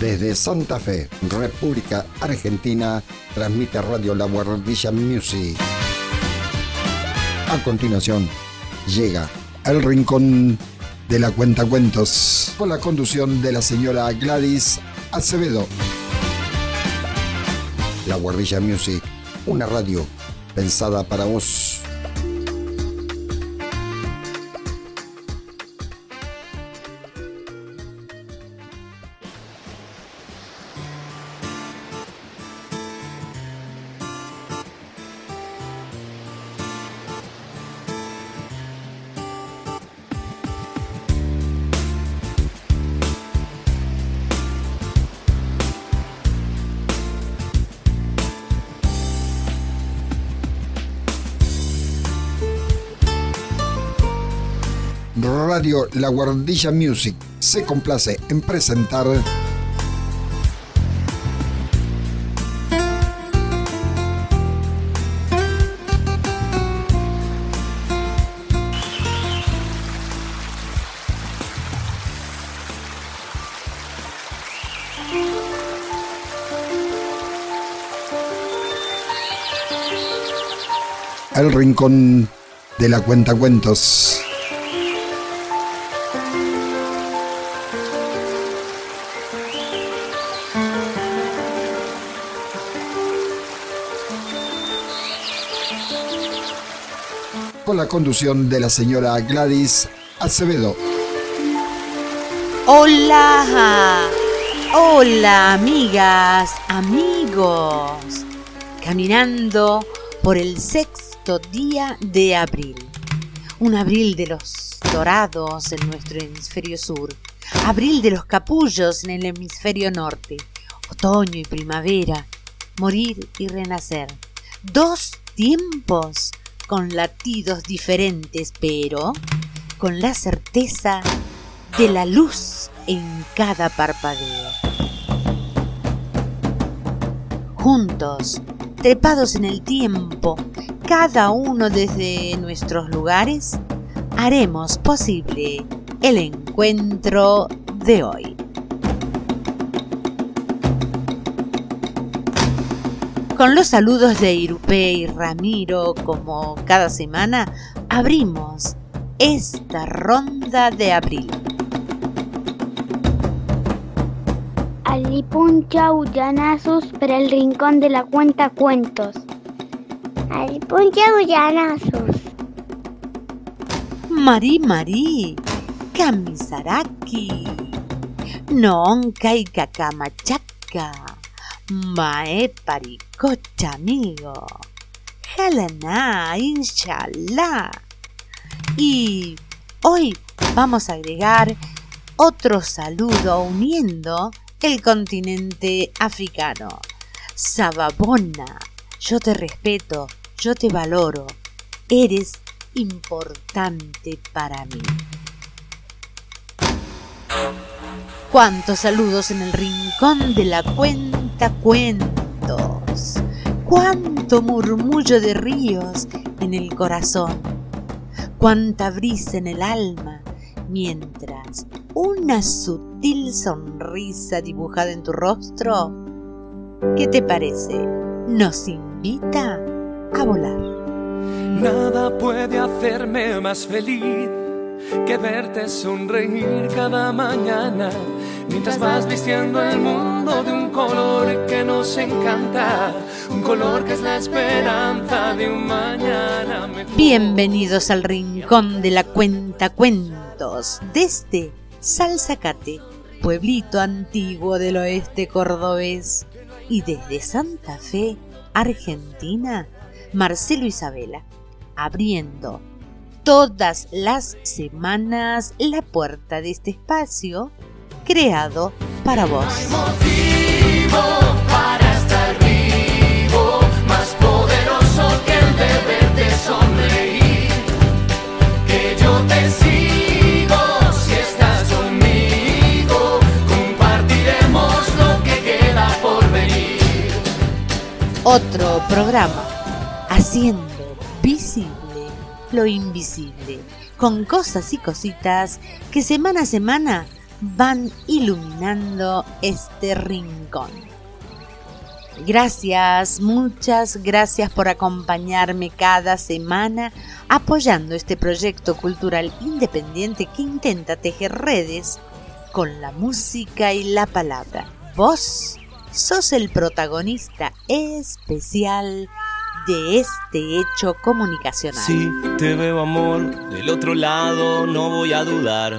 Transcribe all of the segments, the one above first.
Desde Santa Fe, República Argentina, transmite Radio La Guardilla Music. A continuación, llega El Rincón de la Cuenta Cuentos, con la conducción de la señora Gladys Acevedo. La Guardilla Music, una radio pensada para vos. La Guardilla Music se complace en presentar El Rincón de la Cuenta la conducción de la señora Gladys Acevedo. Hola, hola amigas, amigos, caminando por el sexto día de abril, un abril de los dorados en nuestro hemisferio sur, abril de los capullos en el hemisferio norte, otoño y primavera, morir y renacer, dos tiempos con latidos diferentes, pero con la certeza de la luz en cada parpadeo. Juntos, trepados en el tiempo, cada uno desde nuestros lugares, haremos posible el encuentro de hoy. Con los saludos de Irupé y Ramiro, como cada semana, abrimos esta ronda de abril. Alipuncha Ullanazos para el rincón de la cuenta cuentos. Alipuncha Ullanazos. Mari Mari, Kamisaraki, Nonka y Kakamachaca. Mae paricocha, amigo. Jalaná, inshallah. Y hoy vamos a agregar otro saludo uniendo el continente africano. Sababona, yo te respeto, yo te valoro. Eres importante para mí. Cuántos saludos en el rincón de la cuenta cuentos. Cuánto murmullo de ríos en el corazón. Cuánta brisa en el alma mientras una sutil sonrisa dibujada en tu rostro, ¿qué te parece? Nos invita a volar. Nada puede hacerme más feliz que verte sonreír cada mañana mientras vas vistiendo el mundo de un color que nos encanta, un color que es la esperanza de un mañana Bienvenidos al rincón de la cuenta cuentos desde Salzacate, pueblito antiguo del oeste cordobés, y desde Santa Fe, Argentina, Marcelo Isabela, abriendo todas las semanas la puerta de este espacio creado para vos. motivo para estar vivo, más poderoso que el de verte sonreír. Que yo te sigo si estás conmigo, compartiremos lo que queda por venir. Otro programa haciendo visible lo invisible, con cosas y cositas que semana a semana van iluminando este rincón. Gracias, muchas gracias por acompañarme cada semana apoyando este proyecto cultural independiente que intenta tejer redes con la música y la palabra. Vos sos el protagonista especial de este hecho comunicacional. Si te veo amor del otro lado, no voy a dudar.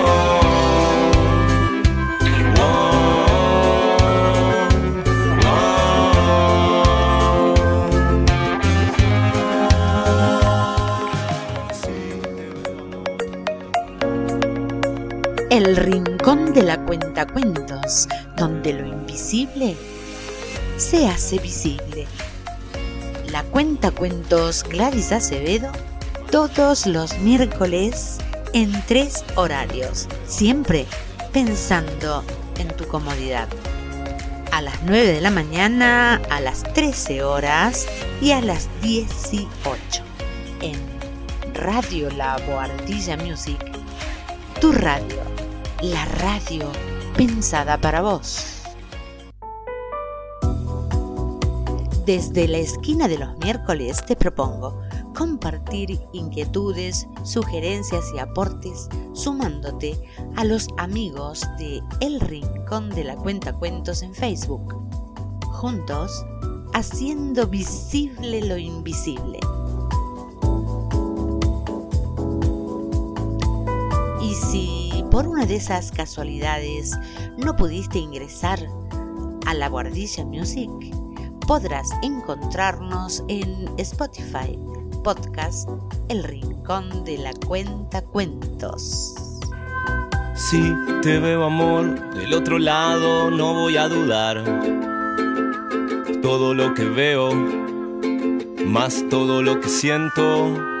El rincón de la cuenta cuentos, donde lo invisible se hace visible. La cuenta cuentos Gladys Acevedo todos los miércoles en tres horarios, siempre pensando en tu comodidad. A las 9 de la mañana, a las 13 horas y a las 18 en Radio La Boardilla Music, tu radio la radio pensada para vos. Desde la esquina de los miércoles te propongo compartir inquietudes, sugerencias y aportes sumándote a los amigos de El Rincón de la Cuenta Cuentos en Facebook. Juntos, haciendo visible lo invisible. Y si por una de esas casualidades no pudiste ingresar a la Guardilla Music, podrás encontrarnos en Spotify, podcast El Rincón de la Cuenta Cuentos. Si te veo amor del otro lado, no voy a dudar. Todo lo que veo, más todo lo que siento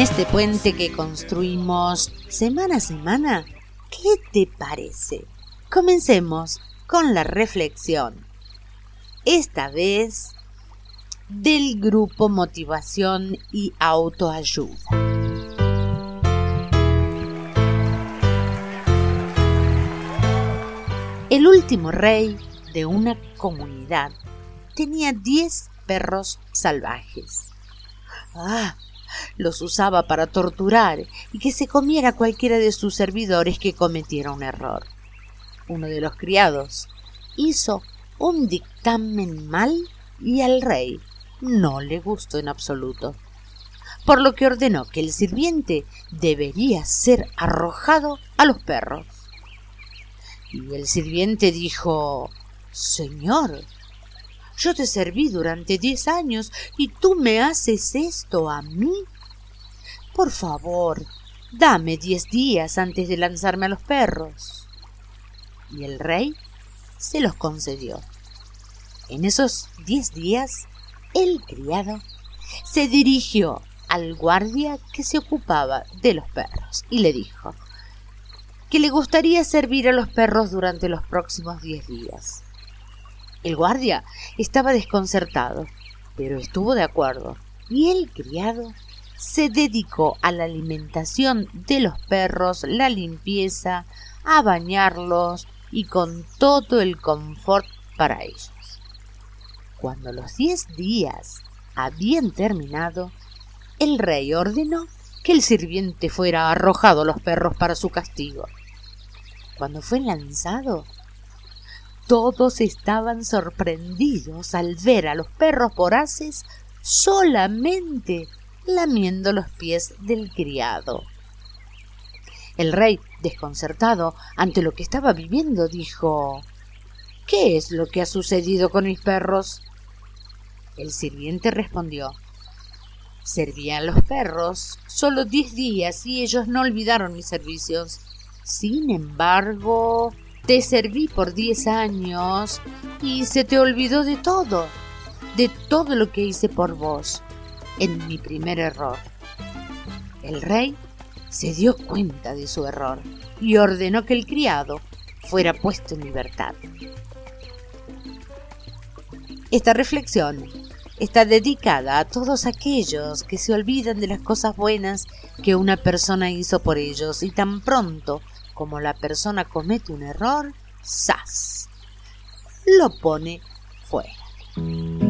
Este puente que construimos semana a semana, ¿qué te parece? Comencemos con la reflexión. Esta vez del grupo Motivación y Autoayuda. El último rey de una comunidad tenía 10 perros salvajes. ¡Ah! Los usaba para torturar y que se comiera cualquiera de sus servidores que cometiera un error. Uno de los criados hizo un dictamen mal y al rey no le gustó en absoluto, por lo que ordenó que el sirviente debería ser arrojado a los perros. Y el sirviente dijo Señor, yo te serví durante diez años y tú me haces esto a mí. Por favor, dame diez días antes de lanzarme a los perros. Y el rey se los concedió. En esos diez días, el criado se dirigió al guardia que se ocupaba de los perros y le dijo que le gustaría servir a los perros durante los próximos diez días. El guardia estaba desconcertado, pero estuvo de acuerdo, y el criado se dedicó a la alimentación de los perros, la limpieza, a bañarlos y con todo el confort para ellos. Cuando los diez días habían terminado, el rey ordenó que el sirviente fuera arrojado a los perros para su castigo. Cuando fue lanzado, todos estaban sorprendidos al ver a los perros voraces solamente lamiendo los pies del criado. El rey, desconcertado ante lo que estaba viviendo, dijo ¿Qué es lo que ha sucedido con mis perros? El sirviente respondió Servían los perros solo diez días y ellos no olvidaron mis servicios. Sin embargo, te serví por diez años y se te olvidó de todo, de todo lo que hice por vos, en mi primer error. El rey se dio cuenta de su error y ordenó que el criado fuera puesto en libertad. Esta reflexión está dedicada a todos aquellos que se olvidan de las cosas buenas que una persona hizo por ellos y tan pronto como la persona comete un error, ¡zas! lo pone fuera.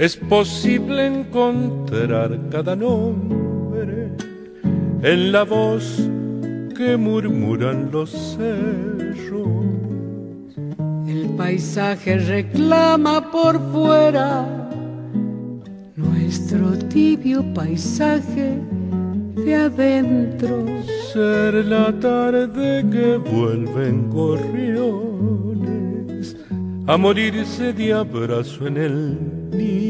Es posible encontrar cada nombre en la voz que murmuran los cerros. El paisaje reclama por fuera nuestro tibio paisaje de adentro. Ser la tarde que vuelven gorriones a morirse de abrazo en el y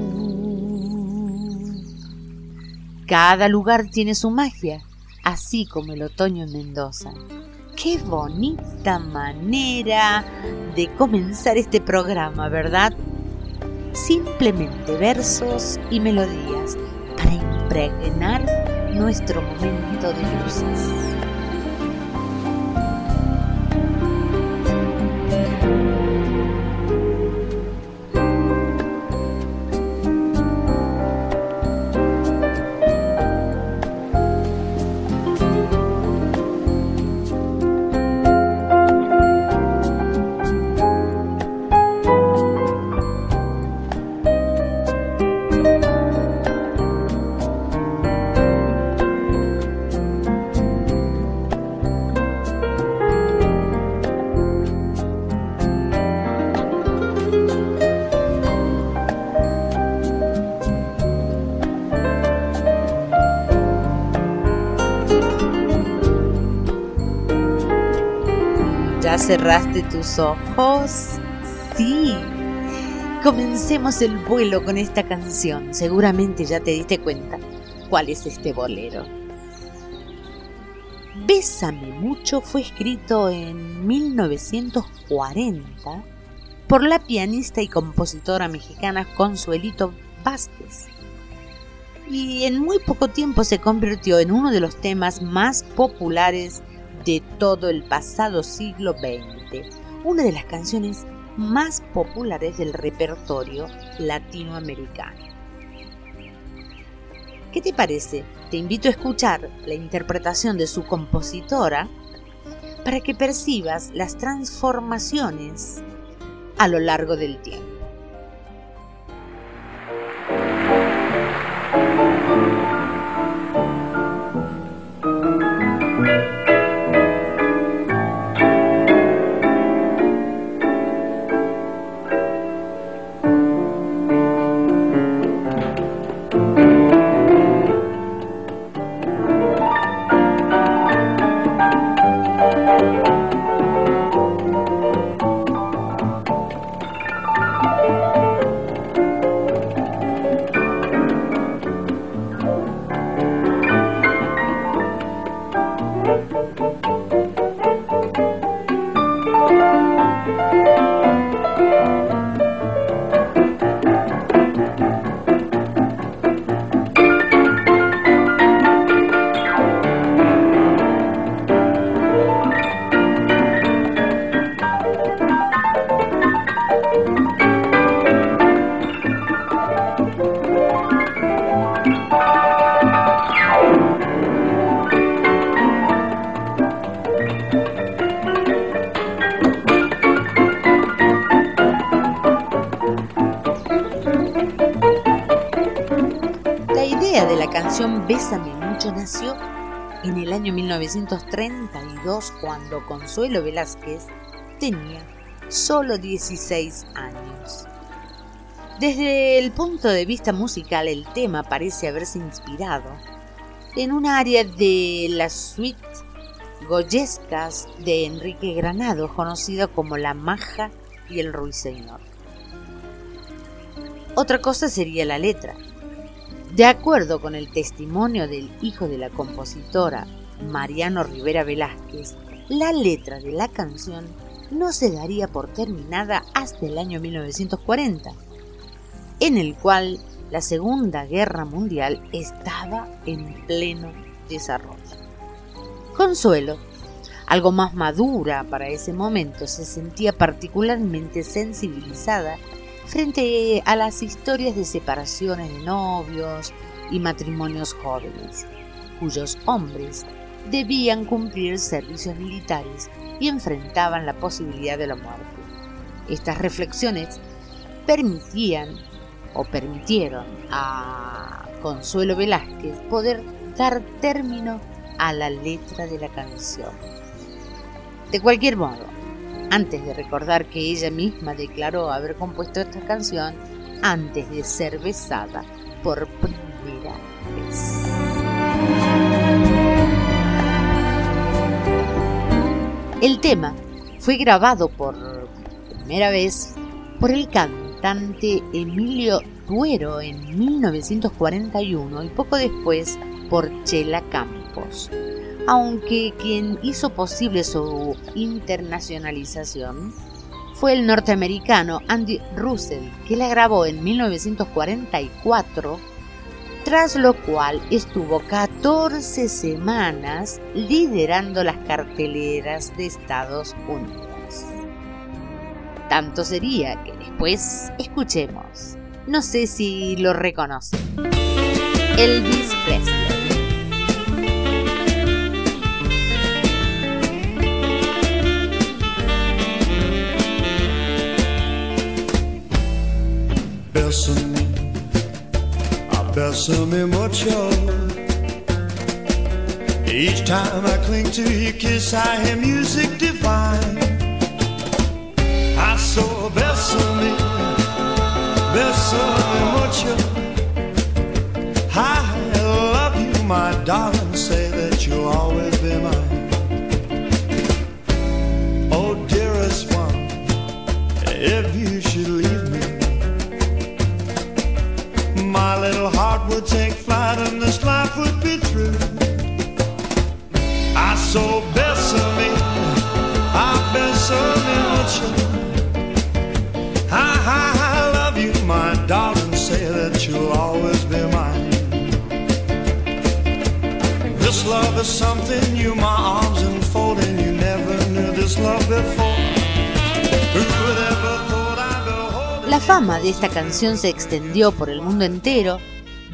Cada lugar tiene su magia, así como el otoño en Mendoza. Qué bonita manera de comenzar este programa, ¿verdad? Simplemente versos y melodías para impregnar nuestro momento de luces. Cerraste tus ojos? Sí. Comencemos el vuelo con esta canción. Seguramente ya te diste cuenta cuál es este bolero. Bésame mucho fue escrito en 1940 por la pianista y compositora mexicana Consuelito Vázquez. Y en muy poco tiempo se convirtió en uno de los temas más populares de todo el pasado siglo XX, una de las canciones más populares del repertorio latinoamericano. ¿Qué te parece? Te invito a escuchar la interpretación de su compositora para que percibas las transformaciones a lo largo del tiempo. Cuando Consuelo Velázquez tenía solo 16 años. Desde el punto de vista musical el tema parece haberse inspirado en un área de las suite goyescas de Enrique Granado conocida como La Maja y el Ruiseñor. Otra cosa sería la letra, de acuerdo con el testimonio del hijo de la compositora, Mariano Rivera Velázquez, la letra de la canción no se daría por terminada hasta el año 1940, en el cual la Segunda Guerra Mundial estaba en pleno desarrollo. Consuelo, algo más madura para ese momento, se sentía particularmente sensibilizada frente a las historias de separaciones de novios y matrimonios jóvenes, cuyos hombres debían cumplir servicios militares y enfrentaban la posibilidad de la muerte. Estas reflexiones permitían o permitieron a Consuelo Velázquez poder dar término a la letra de la canción. De cualquier modo, antes de recordar que ella misma declaró haber compuesto esta canción antes de ser besada por primera vez. El tema fue grabado por primera vez por el cantante Emilio Duero en 1941 y poco después por Chela Campos. Aunque quien hizo posible su internacionalización fue el norteamericano Andy Russell, que la grabó en 1944, tras lo cual estuvo 14 semanas liderando las carteleras de Estados Unidos. Tanto sería que después escuchemos, no sé si lo reconocen, Elvis Presley. Bésame mucho. Each time I cling to your kiss, I hear music divine. I saw bésame, bésame mucho. I love you, my darling. Say would take flight and this life would be true. I so besame, I besame with you. I, I, I you. Say that you'll always be mine. This love is something you, my arms enfolding. You never knew this love before. Who would ever La fama de esta canción se extendió por el mundo entero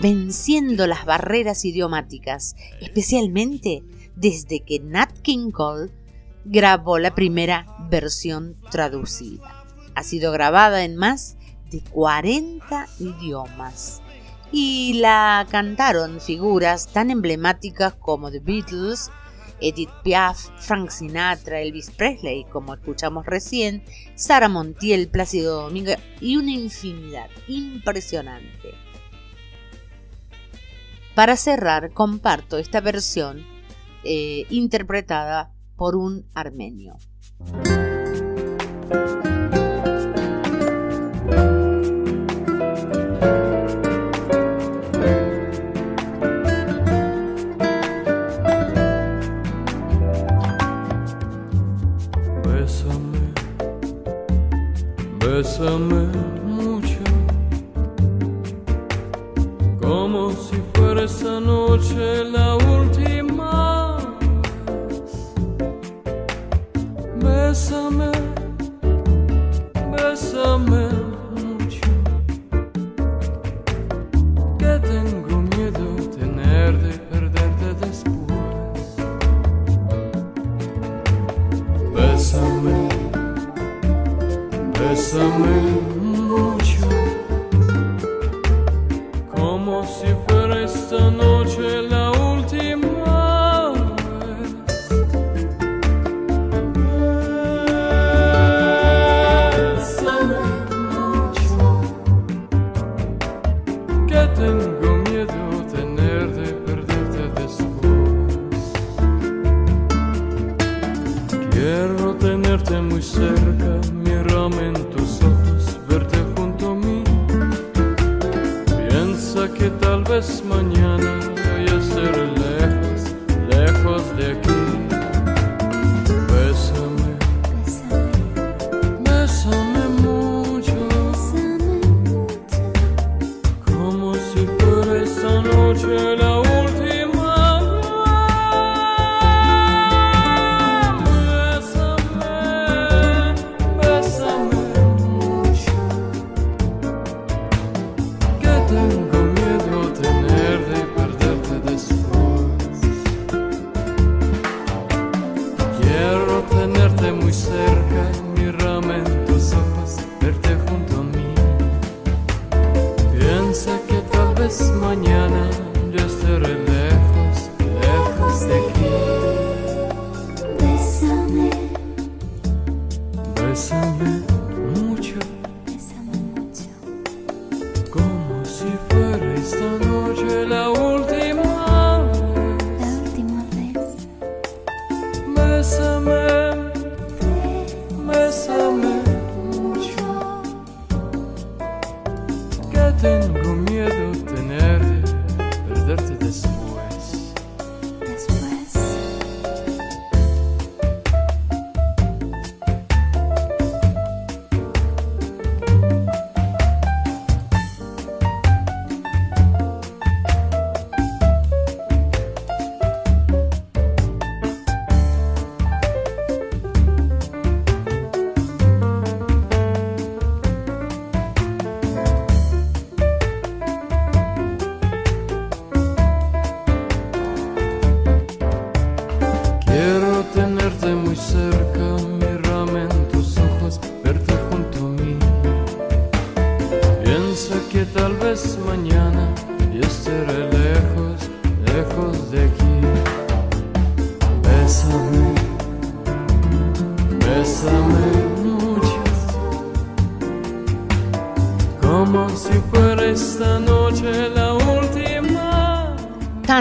venciendo las barreras idiomáticas, especialmente desde que Nat King Cole grabó la primera versión traducida. Ha sido grabada en más de 40 idiomas y la cantaron figuras tan emblemáticas como The Beatles, Edith Piaf, Frank Sinatra, Elvis Presley, como escuchamos recién, Sara Montiel, Plácido Domingo y una infinidad impresionante. Para cerrar, comparto esta versión eh, interpretada por un armenio. Bésame, bésame mucho, esa noche la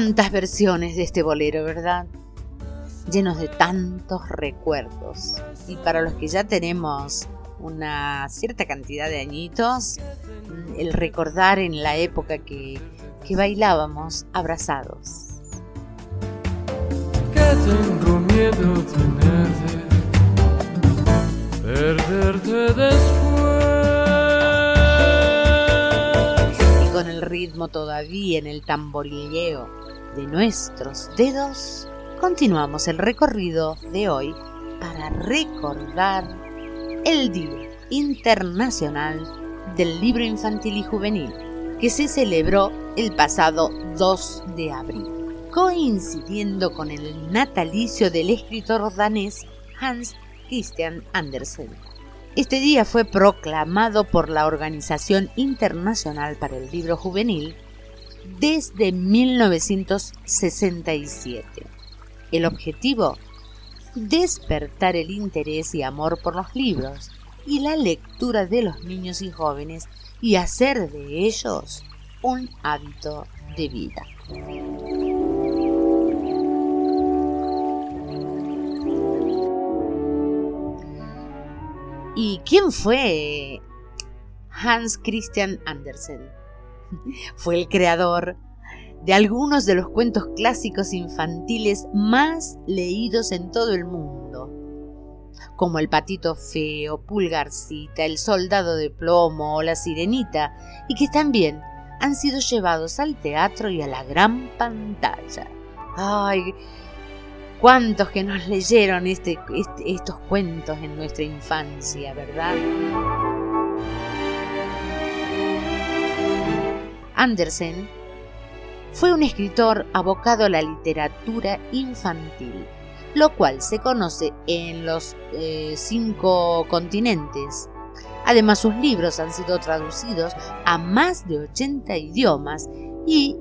Tantas versiones de este bolero, ¿verdad? Llenos de tantos recuerdos. Y para los que ya tenemos una cierta cantidad de añitos, mm, el recordar en la época que, que bailábamos abrazados. que tengo miedo miedo tenerte, perderte después. Y con el ritmo todavía en el tamborilleo de nuestros dedos, continuamos el recorrido de hoy para recordar el Día Internacional del Libro Infantil y Juvenil, que se celebró el pasado 2 de abril, coincidiendo con el natalicio del escritor danés Hans Christian Andersen. Este día fue proclamado por la Organización Internacional para el Libro Juvenil desde 1967. El objetivo, despertar el interés y amor por los libros y la lectura de los niños y jóvenes y hacer de ellos un hábito de vida. ¿Y quién fue Hans Christian Andersen? Fue el creador de algunos de los cuentos clásicos infantiles más leídos en todo el mundo, como El patito feo, Pulgarcita, El soldado de plomo o La sirenita, y que también han sido llevados al teatro y a la gran pantalla. ¡Ay! ¿Cuántos que nos leyeron este, este, estos cuentos en nuestra infancia, verdad? Andersen fue un escritor abocado a la literatura infantil, lo cual se conoce en los eh, cinco continentes. Además, sus libros han sido traducidos a más de 80 idiomas y,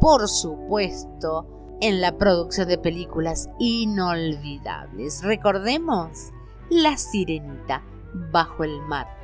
por supuesto, en la producción de películas inolvidables. Recordemos La Sirenita bajo el mar.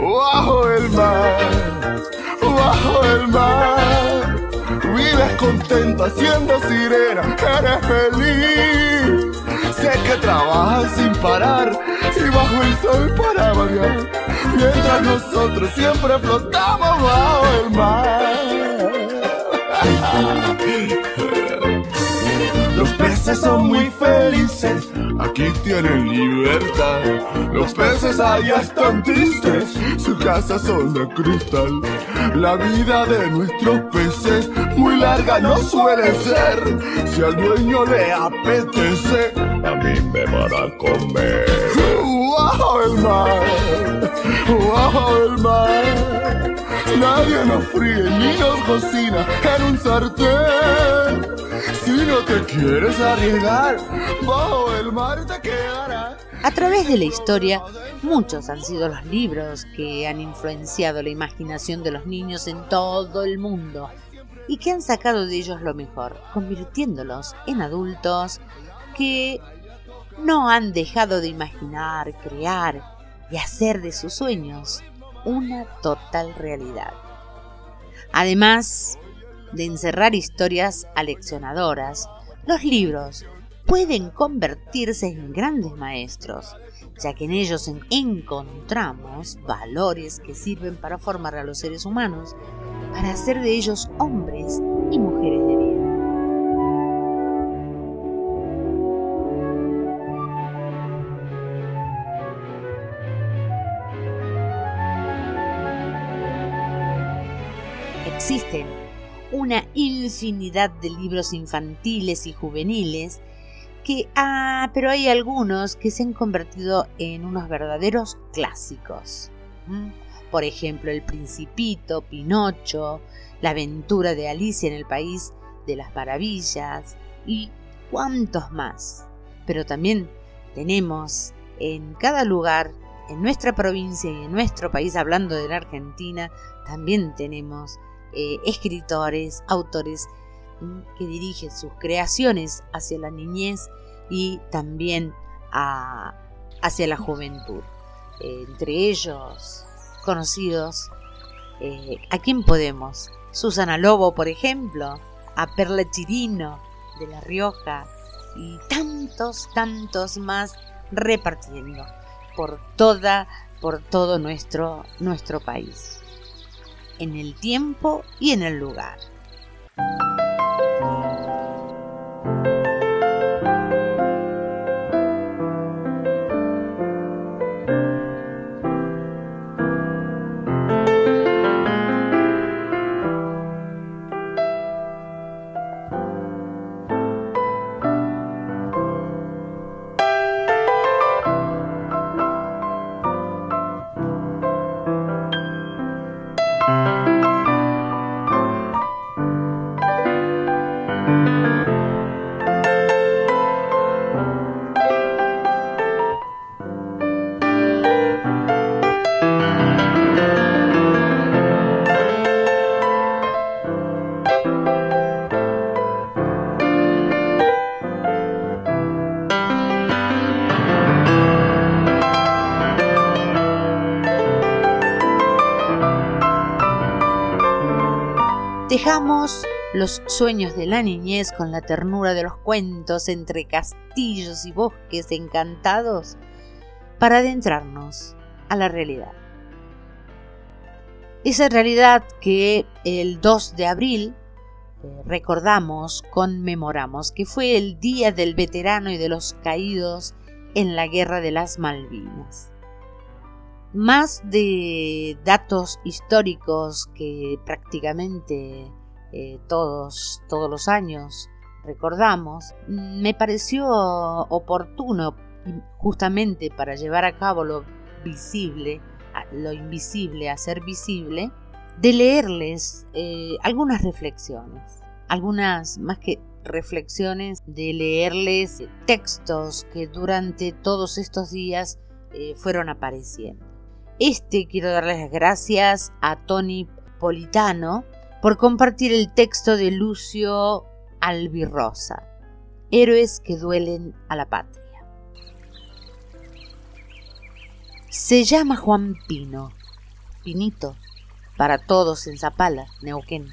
Bajo el mar, bajo el mar. Vives contenta siendo sirena, eres feliz. Sé que trabajas sin parar y bajo el sol para variar. Mientras nosotros siempre flotamos bajo el mar. Los peces son muy felices, aquí tienen libertad. Los peces allá están tristes, su casa son de cristal. La vida de nuestros peces muy larga no suele ser. Si al dueño le apetece, a mí me van a comer. ¡Bajo el mar! ¡Bajo el mar! Nadie nos fríe ni nos cocina en un sartén. Si no te quieres arriesgar, bajo el mar te quedarás. A través de la historia, muchos han sido los libros que han influenciado la imaginación de los niños en todo el mundo y que han sacado de ellos lo mejor, convirtiéndolos en adultos que no han dejado de imaginar, crear y hacer de sus sueños una total realidad. Además de encerrar historias aleccionadoras, los libros pueden convertirse en grandes maestros, ya que en ellos encontramos valores que sirven para formar a los seres humanos, para hacer de ellos hombres y mujeres de Existen una infinidad de libros infantiles y juveniles que, ah, pero hay algunos que se han convertido en unos verdaderos clásicos. Por ejemplo, El Principito, Pinocho, La aventura de Alicia en el País de las Maravillas y cuantos más. Pero también tenemos en cada lugar, en nuestra provincia y en nuestro país, hablando de la Argentina, también tenemos eh, escritores, autores que dirigen sus creaciones hacia la niñez y también hacia la juventud. entre ellos, conocidos, eh, ¿a quién podemos? Susana Lobo, por ejemplo, a Perla Chirino de La Rioja y tantos, tantos más repartiendo por toda, por todo nuestro, nuestro país, en el tiempo y en el lugar. Los sueños de la niñez con la ternura de los cuentos entre castillos y bosques encantados para adentrarnos a la realidad. Esa realidad que el 2 de abril eh, recordamos, conmemoramos, que fue el Día del Veterano y de los Caídos en la Guerra de las Malvinas. Más de datos históricos que prácticamente eh, todos, todos los años recordamos, me pareció oportuno justamente para llevar a cabo lo visible, lo invisible a ser visible, de leerles eh, algunas reflexiones, algunas más que reflexiones, de leerles textos que durante todos estos días eh, fueron apareciendo. Este quiero darles las gracias a Tony Politano por compartir el texto de Lucio Albirrosa, Héroes que duelen a la patria. Se llama Juan Pino, Pinito, para todos en Zapala, Neuquén.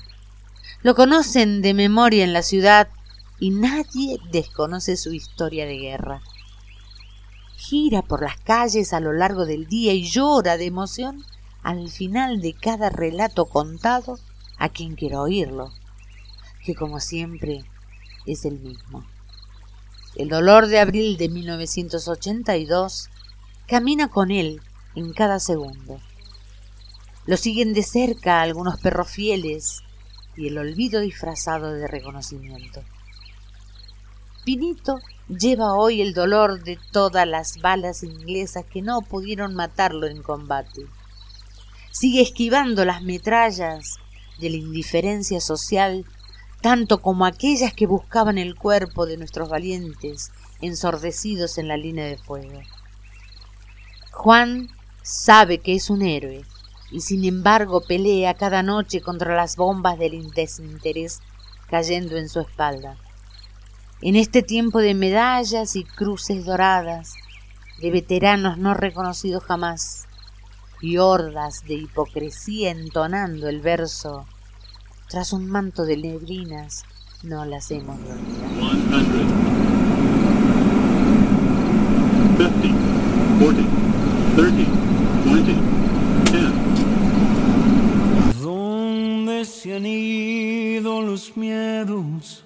Lo conocen de memoria en la ciudad y nadie desconoce su historia de guerra gira por las calles a lo largo del día y llora de emoción al final de cada relato contado a quien quiera oírlo, que como siempre es el mismo. El dolor de abril de 1982 camina con él en cada segundo. Lo siguen de cerca algunos perros fieles y el olvido disfrazado de reconocimiento. Pinito lleva hoy el dolor de todas las balas inglesas que no pudieron matarlo en combate. Sigue esquivando las metrallas de la indiferencia social, tanto como aquellas que buscaban el cuerpo de nuestros valientes ensordecidos en la línea de fuego. Juan sabe que es un héroe y sin embargo pelea cada noche contra las bombas del desinterés cayendo en su espalda. En este tiempo de medallas y cruces doradas, de veteranos no reconocidos jamás, y hordas de hipocresía entonando el verso, tras un manto de neblinas no las hemos de ¿A dónde se han ido los miedos?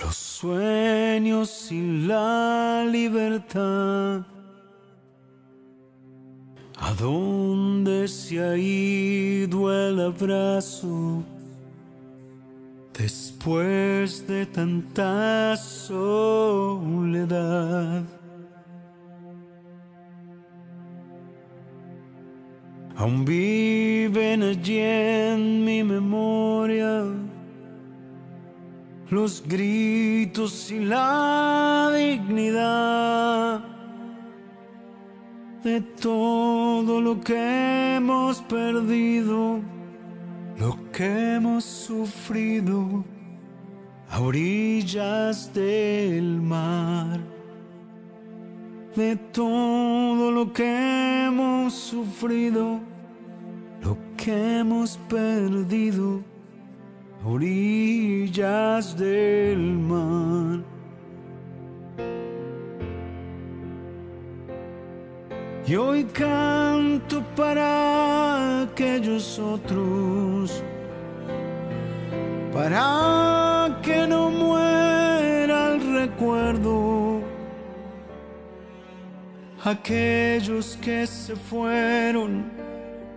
los sueños y la libertad. ¿A dónde se ha ido el abrazo después de tanta soledad? Aún viven allí en mi memoria los gritos y la dignidad de todo lo que hemos perdido, lo que hemos sufrido a orillas del mar. de todo lo que hemos sufrido, lo que hemos perdido a orillas del mar. Y hoy canto para aquellos otros, para que no muera el recuerdo. Aquellos que se fueron,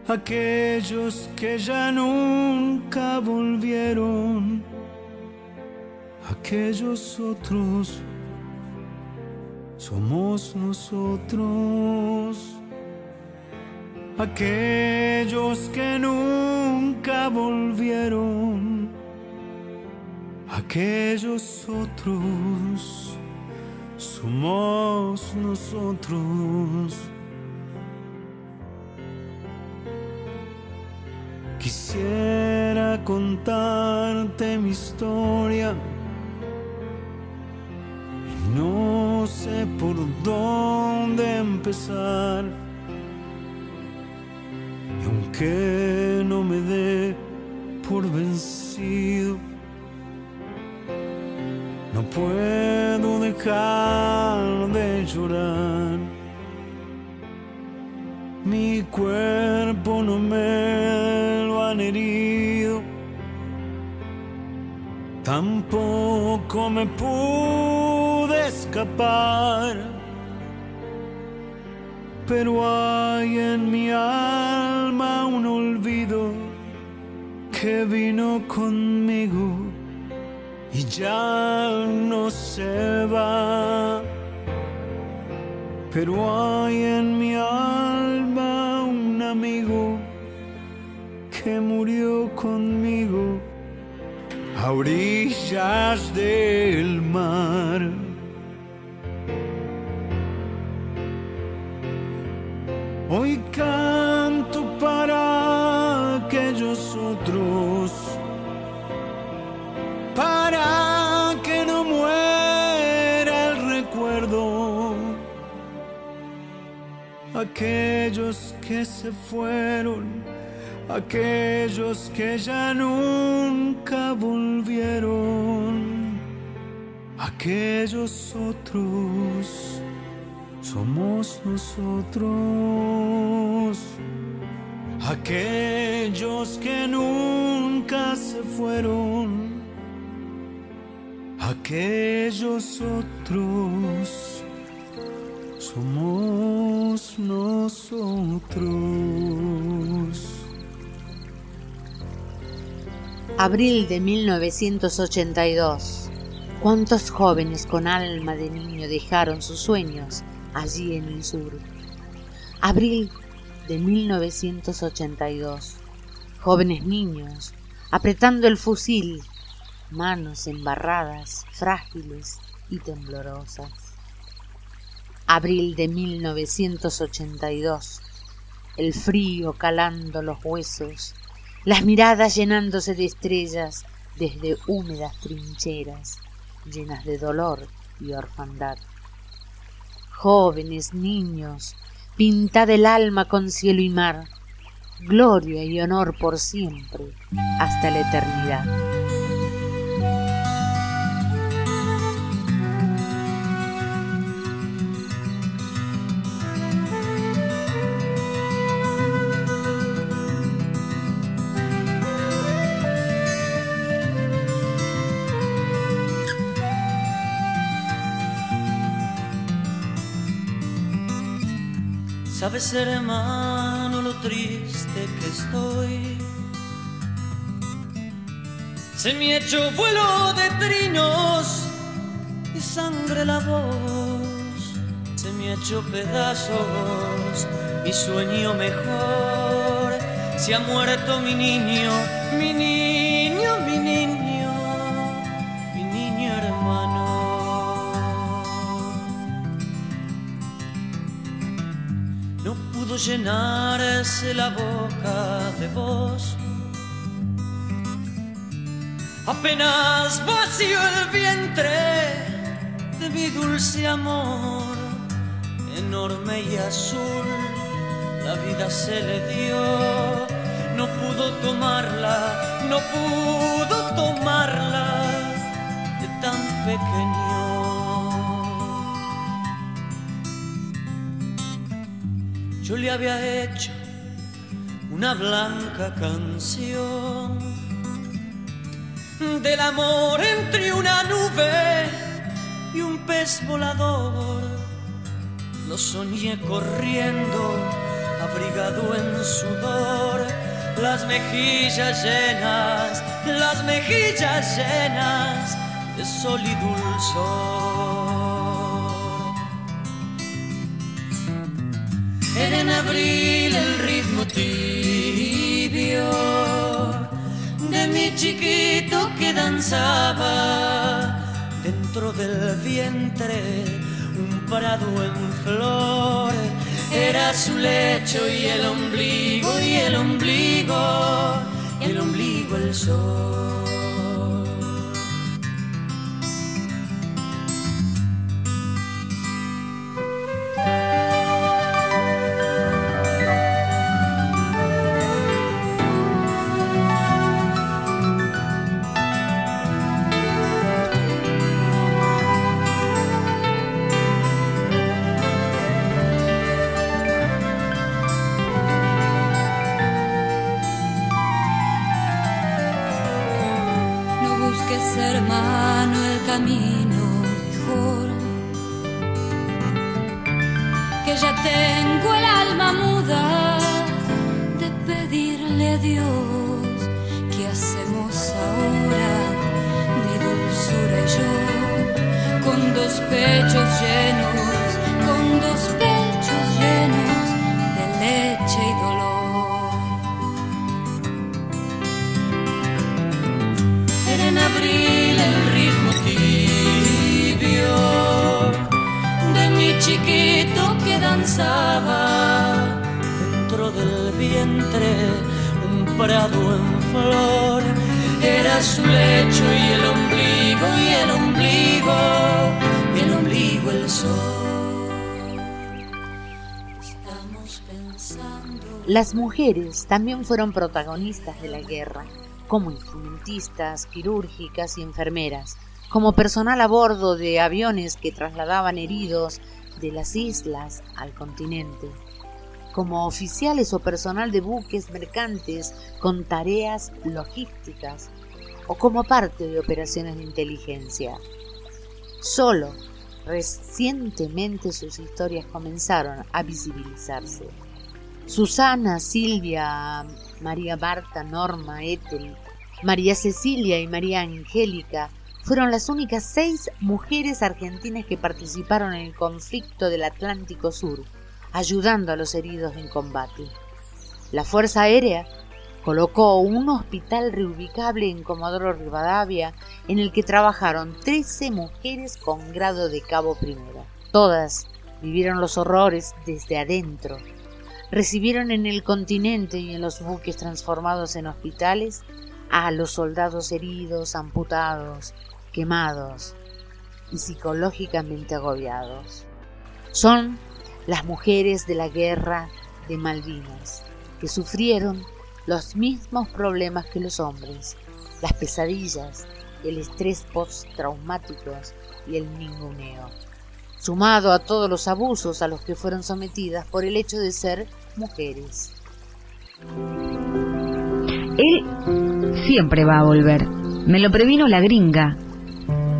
aquellos que ya nunca volvieron, aquellos otros somos nosotros, aquellos que nunca volvieron, aquellos otros, somos nosotros. Quisiera contarte mi historia sé por dónde empezar. Y aunque no me dé por vencido, no puedo dejar de llorar. Mi cuerpo no me lo han herido, tampoco me pudo escapar, pero hay en mi alma un olvido que vino conmigo y ya no se va. Pero hay en mi alma un amigo que murió conmigo a orillas del mar. Aquellos que se fueron, aquellos que ya nunca volvieron, aquellos otros somos nosotros, aquellos que nunca se fueron, aquellos otros, somos nosotros. Abril de 1982. ¿Cuántos jóvenes con alma de niño dejaron sus sueños allí en el sur. Abril de 1982. Jóvenes niños, apretando el fusil, manos embarradas, frágiles y temblorosas. Abril de 1982. El frío calando los huesos, las miradas llenándose de estrellas desde húmedas trincheras, llenas de dolor y orfandad jóvenes, niños, pintad el alma con cielo y mar, gloria y honor por siempre, hasta la eternidad. Sabes, hermano, lo triste que estoy. Se me ha hecho vuelo de trinos y sangre la voz. Se me ha hecho pedazos mi sueño mejor. Se ha muerto mi niño, mi niño, llenarse la boca de vos. Apenas vacío el vientre de mi dulce amor, enorme y azul, la vida se le dio, no pudo tomarla, no pudo tomarla de tan pequeño. Yo le había hecho una blanca canción del amor entre una nube y un pez volador. Lo soñé corriendo, abrigado en sudor, las mejillas llenas, las mejillas llenas de sol y dulzor. El ritmo tibio de mi chiquito que danzaba dentro del vientre un prado en flor. Era su lecho y el ombligo y el ombligo y el ombligo el sol. camino mejor. Que ya tengo el alma muda de pedirle a Dios qué hacemos ahora, mi dulzura y yo, con dos pechos llenos, con dos pechos llenos de leche y dolor. Las mujeres también fueron protagonistas de la guerra, como instrumentistas, quirúrgicas y enfermeras, como personal a bordo de aviones que trasladaban heridos de las islas al continente, como oficiales o personal de buques mercantes con tareas logísticas o como parte de operaciones de inteligencia. Solo recientemente sus historias comenzaron a visibilizarse. Susana, Silvia, María Marta, Norma, Ethel, María Cecilia y María Angélica fueron las únicas seis mujeres argentinas que participaron en el conflicto del Atlántico Sur, ayudando a los heridos en combate. La Fuerza Aérea colocó un hospital reubicable en Comodoro Rivadavia en el que trabajaron 13 mujeres con grado de cabo primero. Todas vivieron los horrores desde adentro recibieron en el continente y en los buques transformados en hospitales a los soldados heridos, amputados, quemados y psicológicamente agobiados. Son las mujeres de la guerra de Malvinas, que sufrieron los mismos problemas que los hombres, las pesadillas, el estrés postraumáticos y el ninguneo, sumado a todos los abusos a los que fueron sometidas por el hecho de ser mujeres. Él siempre va a volver. Me lo previno la gringa,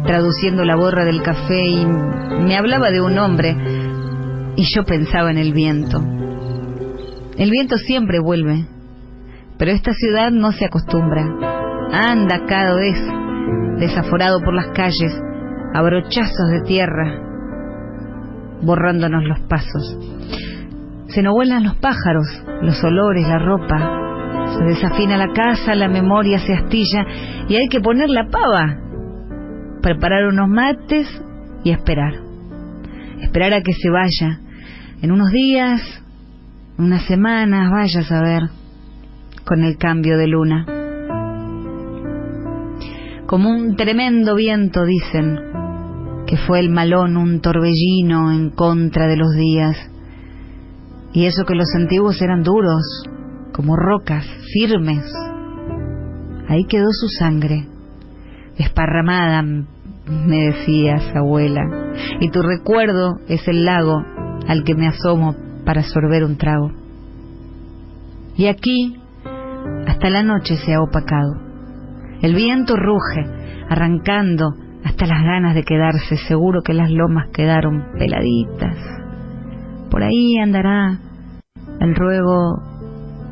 traduciendo la borra del café y me hablaba de un hombre y yo pensaba en el viento. El viento siempre vuelve, pero esta ciudad no se acostumbra. Anda cada vez desaforado por las calles, a brochazos de tierra, borrándonos los pasos. Se nos vuelan los pájaros, los olores, la ropa. Se desafina la casa, la memoria se astilla y hay que poner la pava. Preparar unos mates y esperar. Esperar a que se vaya. En unos días, unas semanas, vaya a saber, con el cambio de luna. Como un tremendo viento, dicen, que fue el malón un torbellino en contra de los días. Y eso que los antiguos eran duros, como rocas, firmes. Ahí quedó su sangre, desparramada, me decías, abuela, y tu recuerdo es el lago al que me asomo para sorber un trago. Y aquí, hasta la noche se ha opacado. El viento ruge, arrancando hasta las ganas de quedarse, seguro que las lomas quedaron peladitas. Por ahí andará el ruego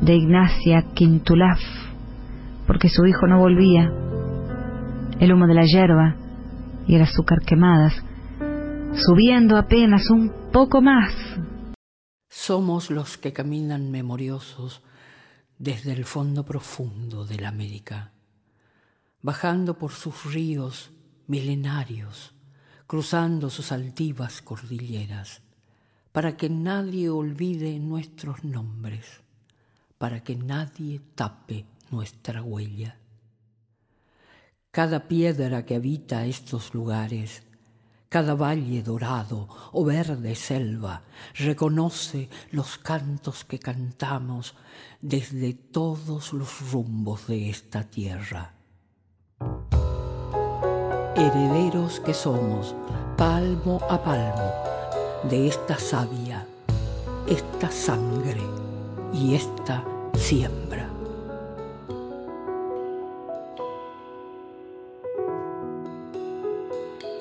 de Ignacia Quintulaf, porque su hijo no volvía. El humo de la hierba y el azúcar quemadas, subiendo apenas un poco más. Somos los que caminan memoriosos desde el fondo profundo de la América, bajando por sus ríos milenarios, cruzando sus altivas cordilleras, para que nadie olvide nuestros nombres, para que nadie tape nuestra huella. Cada piedra que habita estos lugares, cada valle dorado o verde selva reconoce los cantos que cantamos desde todos los rumbos de esta tierra herederos que somos, palmo a palmo, de esta savia, esta sangre y esta siembra.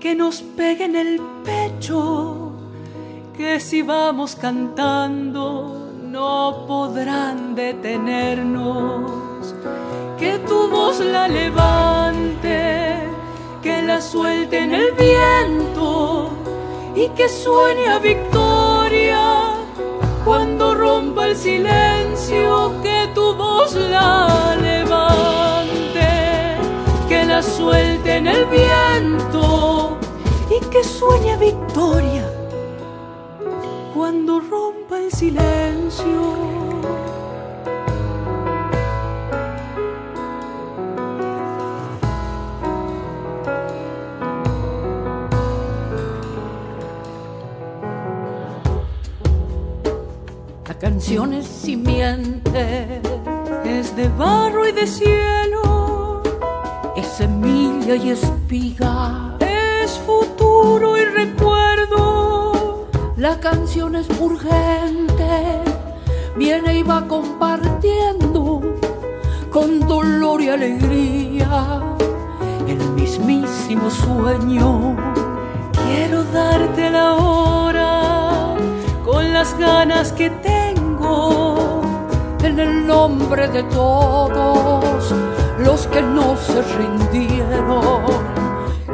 que nos pegue en el pecho, que si vamos cantando no podrán detenernos. Que tu voz la levante que la suelte en el viento y que suene a victoria cuando rompa el silencio, que tu voz la levante, que la suelte en el viento y que sueñe a victoria cuando rompa el silencio. canción es simiente, es de barro y de cielo, es semilla y espiga, es futuro y recuerdo. La canción es urgente, viene y va compartiendo con dolor y alegría el mismísimo sueño. Quiero darte la hora con las ganas que te en el nombre de todos los que no se rindieron.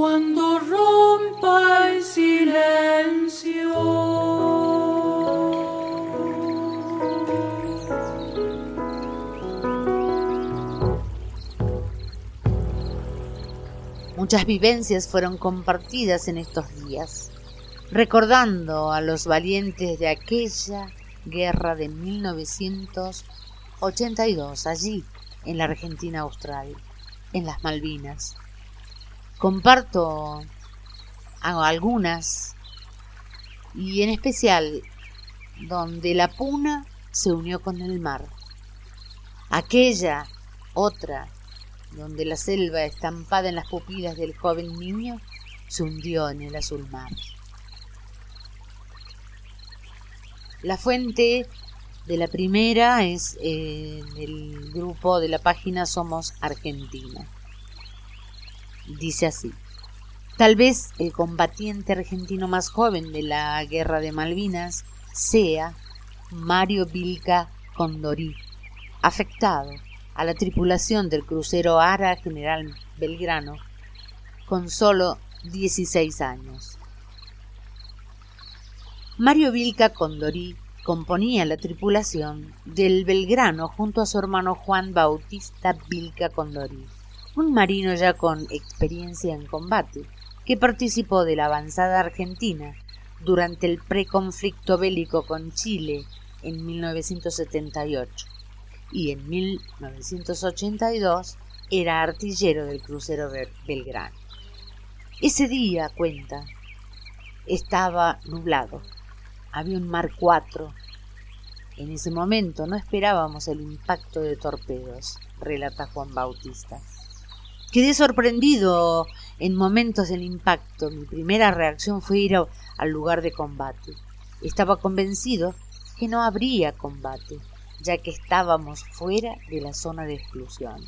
cuando rompa el silencio. Muchas vivencias fueron compartidas en estos días, recordando a los valientes de aquella guerra de 1982, allí, en la Argentina Austral, en las Malvinas. Comparto algunas, y en especial donde la puna se unió con el mar. Aquella otra donde la selva estampada en las pupilas del joven niño se hundió en el azul mar. La fuente de la primera es en el grupo de la página Somos Argentina. Dice así. Tal vez el combatiente argentino más joven de la guerra de Malvinas sea Mario Vilca Condorí, afectado a la tripulación del crucero Ara General Belgrano con solo 16 años. Mario Vilca Condorí componía la tripulación del Belgrano junto a su hermano Juan Bautista Vilca Condorí, un marino ya con experiencia en combate, que participó de la avanzada argentina durante el preconflicto bélico con Chile en 1978 y en 1982 era artillero del crucero Belgrano. Ese día, cuenta, estaba nublado, había un mar 4. En ese momento no esperábamos el impacto de torpedos, relata Juan Bautista. Quedé sorprendido en momentos del impacto. Mi primera reacción fue ir al lugar de combate. Estaba convencido que no habría combate, ya que estábamos fuera de la zona de exclusión,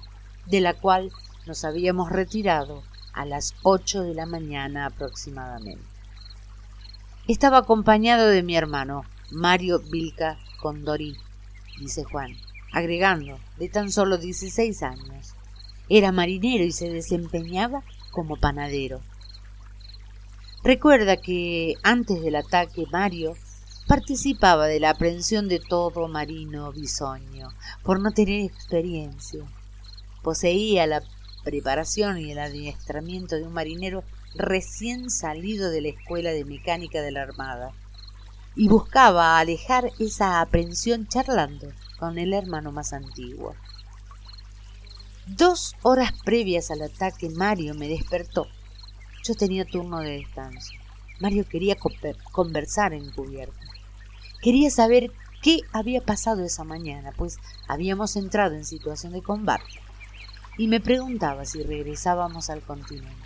de la cual nos habíamos retirado a las ocho de la mañana aproximadamente. Estaba acompañado de mi hermano, Mario Vilca Condorí, dice Juan, agregando, de tan solo 16 años. Era marinero y se desempeñaba como panadero. Recuerda que antes del ataque Mario participaba de la aprehensión de todo marino bisoño por no tener experiencia. Poseía la preparación y el adiestramiento de un marinero recién salido de la escuela de mecánica de la Armada y buscaba alejar esa aprensión charlando con el hermano más antiguo. Dos horas previas al ataque Mario me despertó. Yo tenía turno de descanso. Mario quería conversar en cubierta. Quería saber qué había pasado esa mañana, pues habíamos entrado en situación de combate y me preguntaba si regresábamos al continente.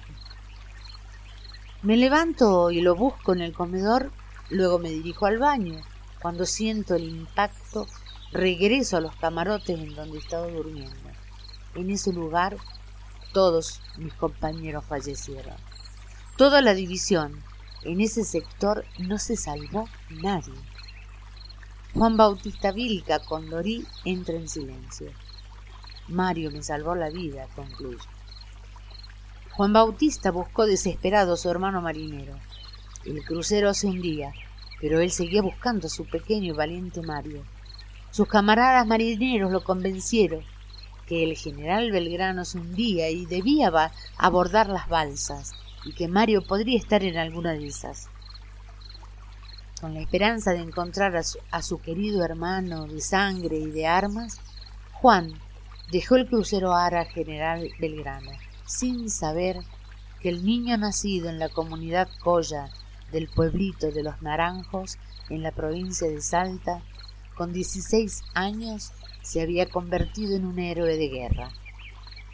Me levanto y lo busco en el comedor, luego me dirijo al baño. Cuando siento el impacto, regreso a los camarotes en donde estaba durmiendo. En ese lugar, todos mis compañeros fallecieron. Toda la división, en ese sector no se salvó nadie. Juan Bautista Vilca con Dorí entra en silencio. Mario me salvó la vida, concluye. Juan Bautista buscó desesperado a su hermano marinero. El crucero se hundía, pero él seguía buscando a su pequeño y valiente Mario. Sus camaradas marineros lo convencieron que el general Belgrano se hundía y debía abordar las balsas y que Mario podría estar en alguna de esas. Con la esperanza de encontrar a su, querido hermano de sangre y de armas, Juan dejó el crucero Ara General Belgrano, sin saber que el niño nacido en la comunidad Coya del pueblito de los Naranjos, en la provincia de Salta, con 16 años se había convertido en un héroe de guerra,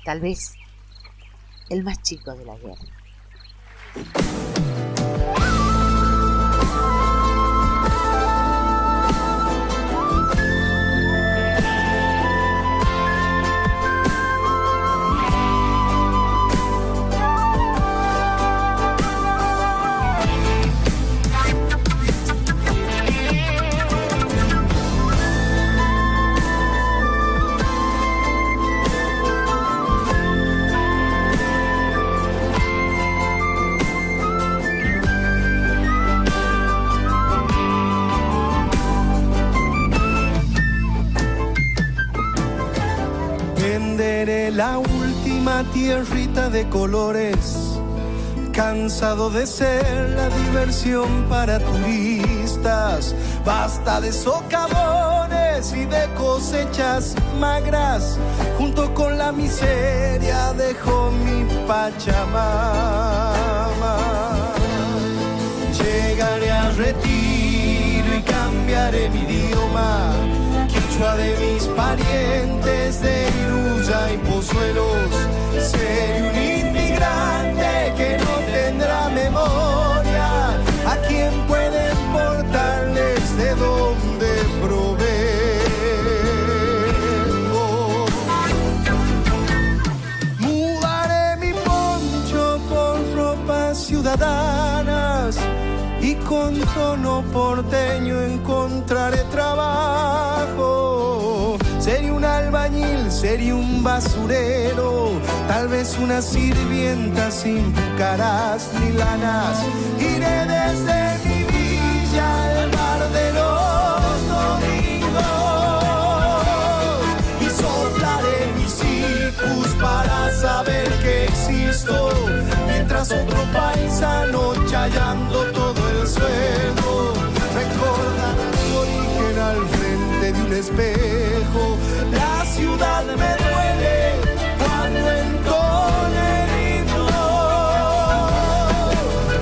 tal vez el más chico de la guerra. Tierrita de colores, cansado de ser la diversión para turistas, basta de socavones y de cosechas magras, junto con la miseria dejó mi Pachamama. Llegaré al retiro y cambiaré mi idioma de mis parientes de Iruya y Pozuelos Seré un inmigrante que no tendrá memoria. ¿A quién puede importarles de dónde provengo? Mudaré mi poncho por ropas ciudadanas y con tono porteño encontraré seré un basurero, tal vez una sirvienta sin caras ni lanas. Iré desde mi villa al bar de los domingos y soplaré mis icus para saber que existo, mientras otro paisano chayando todo el suelo recordará su origen al frente de un espejo. Ciudad me duele cuando entone el himno,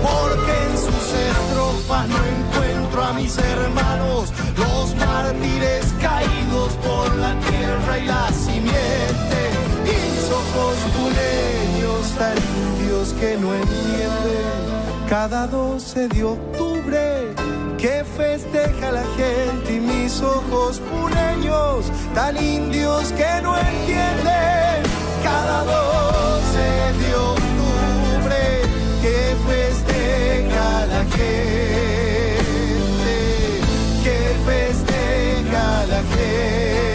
porque en sus estrofas no encuentro a mis hermanos, los mártires caídos por la tierra y la simiente, mis ojos puleños tan indios que no entienden. Cada 12 de octubre que festeja la gente y mis ojos puneños tan indios que no entienden. Cada 12 de octubre que festeja la gente que festeja la gente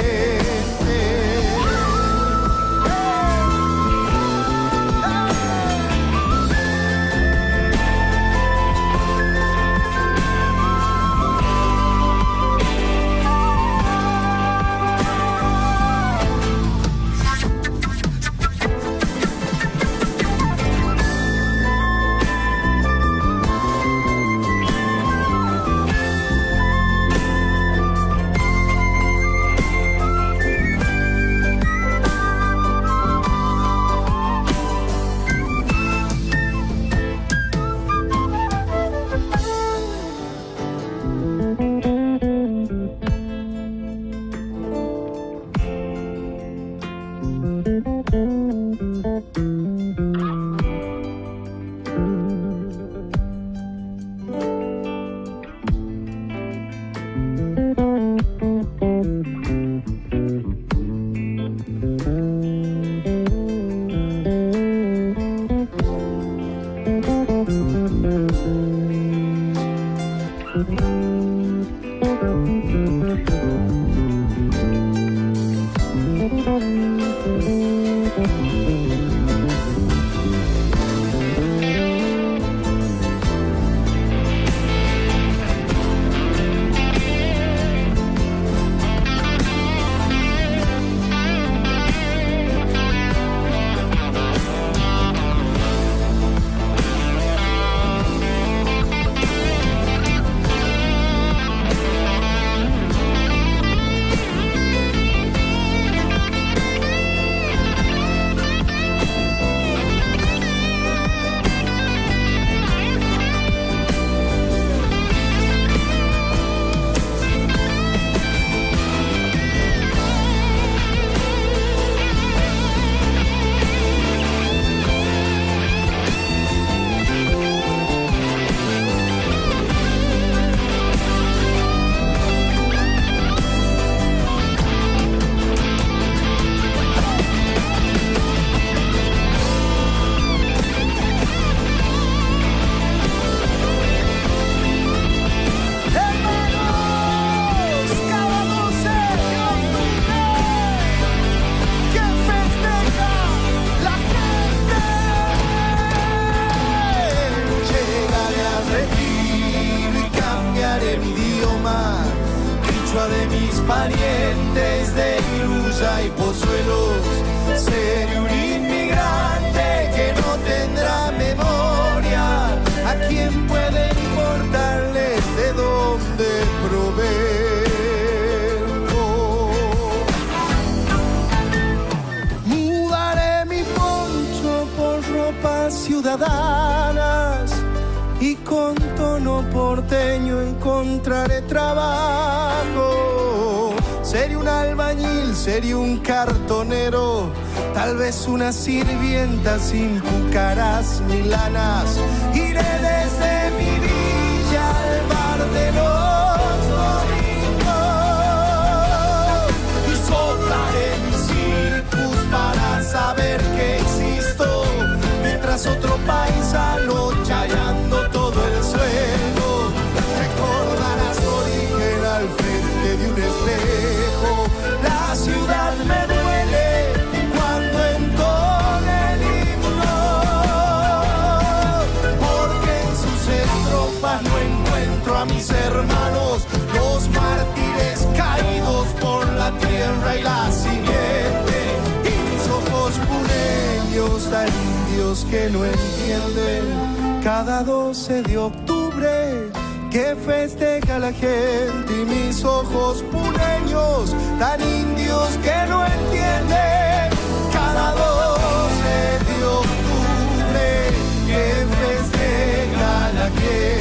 y mis ojos pureños tan indios que no entienden cada 12 de octubre que festeja la gente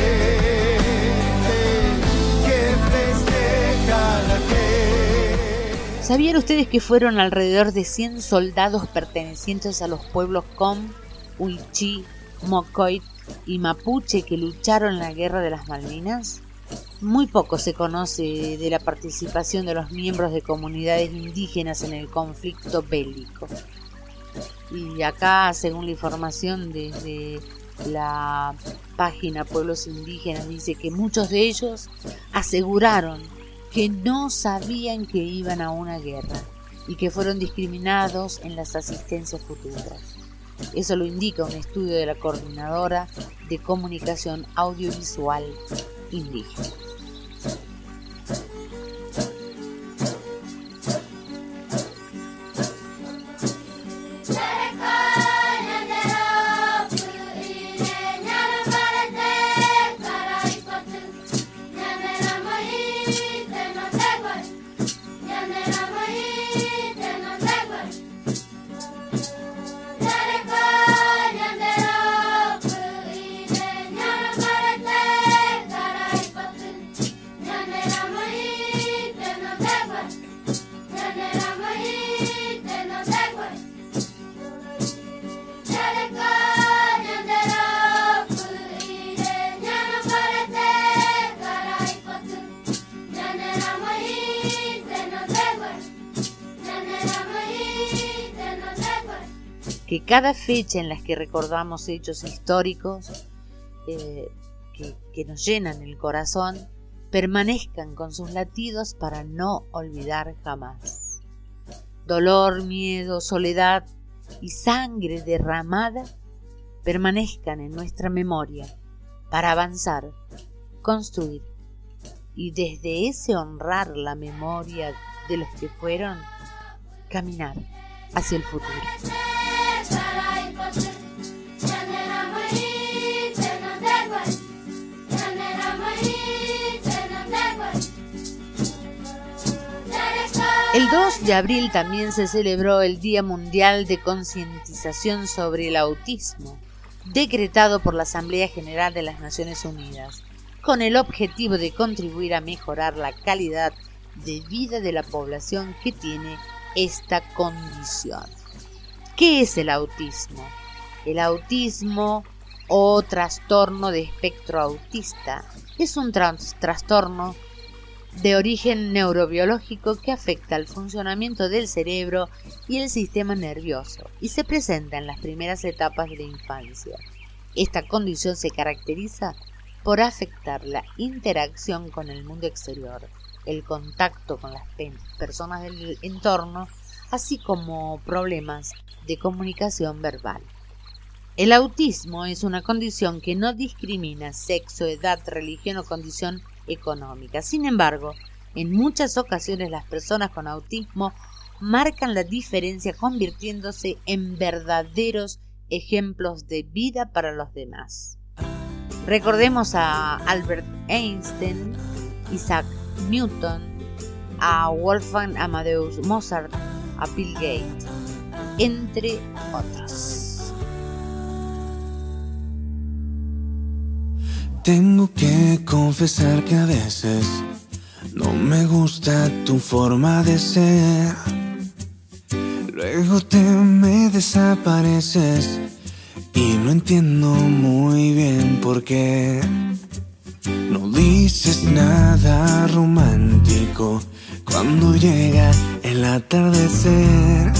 que festeja la gente ¿Sabían ustedes que fueron alrededor de 100 soldados pertenecientes a los pueblos Com, Huichí, Mocoit y Mapuche que lucharon en la Guerra de las Malvinas? Muy poco se conoce de la participación de los miembros de comunidades indígenas en el conflicto bélico. Y acá, según la información desde la página Pueblos Indígenas, dice que muchos de ellos aseguraron que no sabían que iban a una guerra y que fueron discriminados en las asistencias futuras. Eso lo indica un estudio de la Coordinadora de Comunicación Audiovisual Indígena. Que cada fecha en las que recordamos hechos históricos eh, que, que nos llenan el corazón permanezcan con sus latidos para no olvidar jamás. Dolor, miedo, soledad y sangre derramada permanezcan en nuestra memoria para avanzar, construir y desde ese honrar la memoria de los que fueron, caminar hacia el futuro. El 2 de abril también se celebró el Día Mundial de Concientización sobre el Autismo, decretado por la Asamblea General de las Naciones Unidas, con el objetivo de contribuir a mejorar la calidad de vida de la población que tiene esta condición. ¿Qué es el autismo? El autismo o trastorno de espectro autista es un trans- trastorno de origen neurobiológico que afecta al funcionamiento del cerebro y el sistema nervioso y se presenta en las primeras etapas de la infancia. Esta condición se caracteriza por afectar la interacción con el mundo exterior, el contacto con las pe- personas del entorno, así como problemas de comunicación verbal. El autismo es una condición que no discrimina sexo, edad, religión o condición económica. Sin embargo, en muchas ocasiones las personas con autismo marcan la diferencia convirtiéndose en verdaderos ejemplos de vida para los demás. Recordemos a Albert Einstein, Isaac Newton, a Wolfgang Amadeus Mozart, a Bill Gates, entre otros. Tengo que confesar que a veces no me gusta tu forma de ser. Luego te me desapareces y no entiendo muy bien por qué. No dices nada romántico cuando llega el atardecer.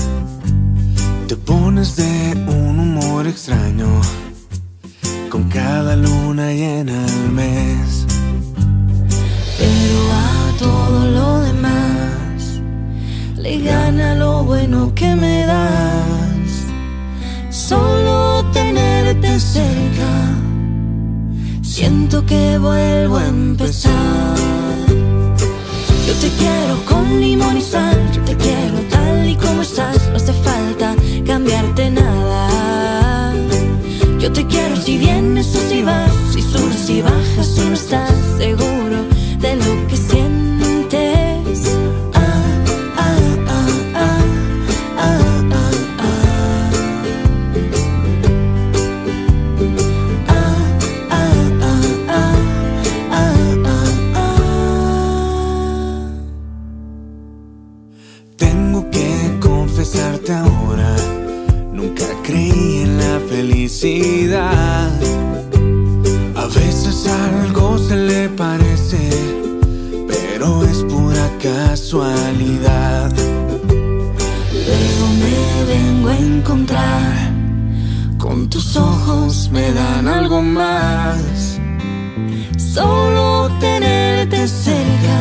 Te pones de un humor extraño con cada luna llena al mes. Pero a todo lo demás le gana lo bueno que me das. Solo tenerte cerca, siento que vuelvo a empezar. Te quiero con limón y sal, yo te quiero tal y como estás, no hace falta cambiarte nada. Yo te quiero si vienes o si vas, si subes y bajas, si no estás seguro A veces algo se le parece, pero es pura casualidad. Luego me vengo a encontrar con tus ojos me dan algo más. Solo tenerte cerca,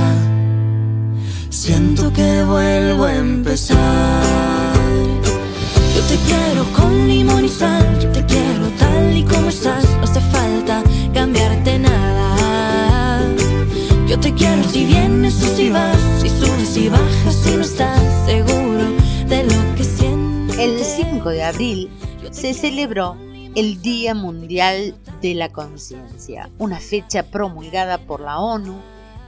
siento que vuelvo a empezar. Te quiero con limón y sal, yo te quiero tal y como estás, no hace falta cambiarte nada. Yo te quiero si vienes o si vas, si subes y bajas, si no estás seguro de lo que sientes. El 5 de abril se celebró el Día Mundial de la Conciencia, una fecha promulgada por la ONU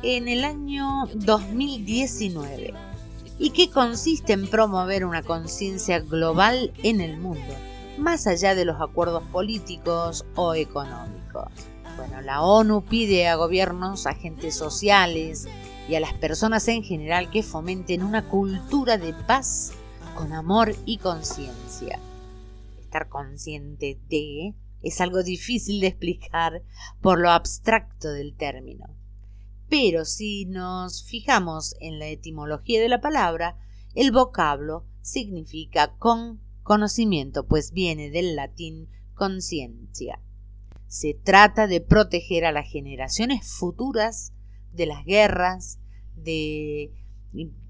en el año 2019 y que consiste en promover una conciencia global en el mundo, más allá de los acuerdos políticos o económicos. Bueno, la ONU pide a gobiernos, agentes sociales y a las personas en general que fomenten una cultura de paz con amor y conciencia. Estar consciente de es algo difícil de explicar por lo abstracto del término. Pero si nos fijamos en la etimología de la palabra, el vocablo significa con conocimiento, pues viene del latín conciencia. Se trata de proteger a las generaciones futuras de las guerras, de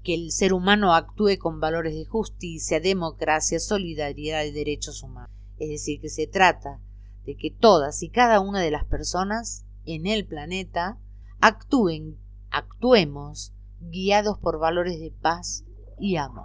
que el ser humano actúe con valores de justicia, democracia, solidaridad y derechos humanos. Es decir, que se trata de que todas y cada una de las personas en el planeta actúen, actuemos guiados por valores de paz y amor.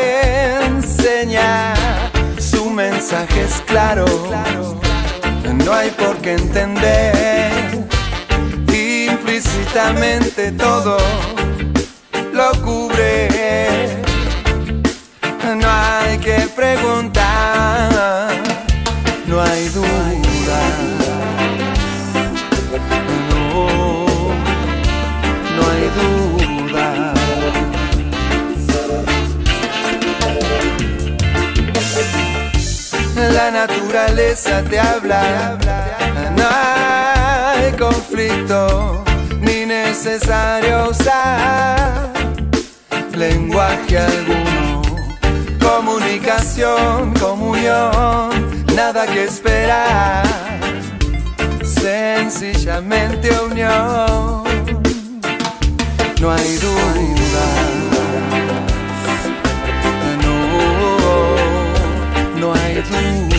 Su mensaje es claro, no hay por qué entender. Implícitamente todo lo cubre. No hay que preguntar, naturaleza te habla, no hay conflicto ni necesario usar lenguaje alguno. Comunicación, comunión, nada que esperar, sencillamente unión. No hay duda, no,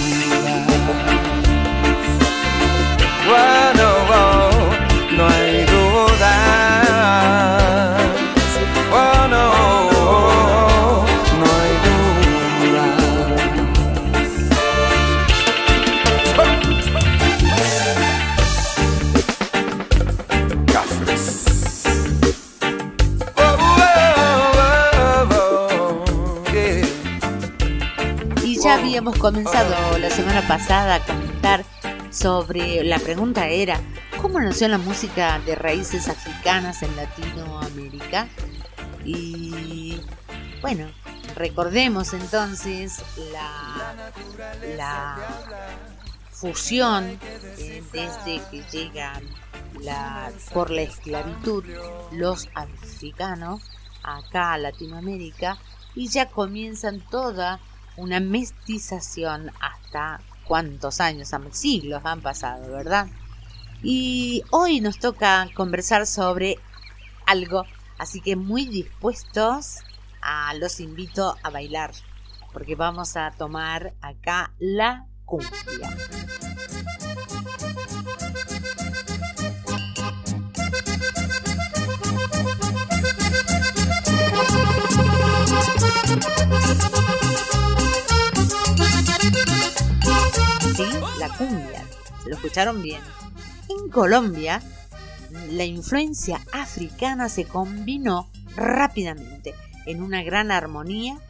comenzado la semana pasada a comentar sobre la pregunta era ¿cómo nació la música de raíces africanas en Latinoamérica? Y bueno, recordemos entonces la, la fusión eh, desde que llegan la, por la esclavitud los africanos acá a Latinoamérica y ya comienzan toda una mestización hasta cuántos años, siglos han pasado, ¿verdad? Y hoy nos toca conversar sobre algo, así que muy dispuestos, a, los invito a bailar, porque vamos a tomar acá la cumbia. la cumbia. Se lo escucharon bien. En Colombia, la influencia africana se combinó rápidamente en una gran armonía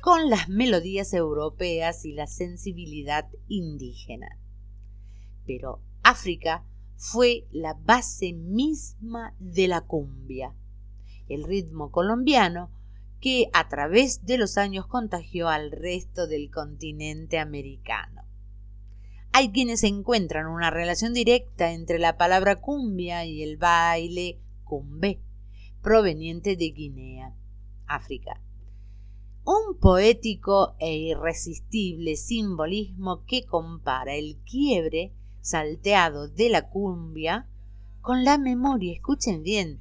con las melodías europeas y la sensibilidad indígena. Pero África fue la base misma de la cumbia, el ritmo colombiano que a través de los años contagió al resto del continente americano. Hay quienes encuentran una relación directa entre la palabra cumbia y el baile cumbé, proveniente de Guinea, África. Un poético e irresistible simbolismo que compara el quiebre salteado de la cumbia con la memoria, escuchen bien,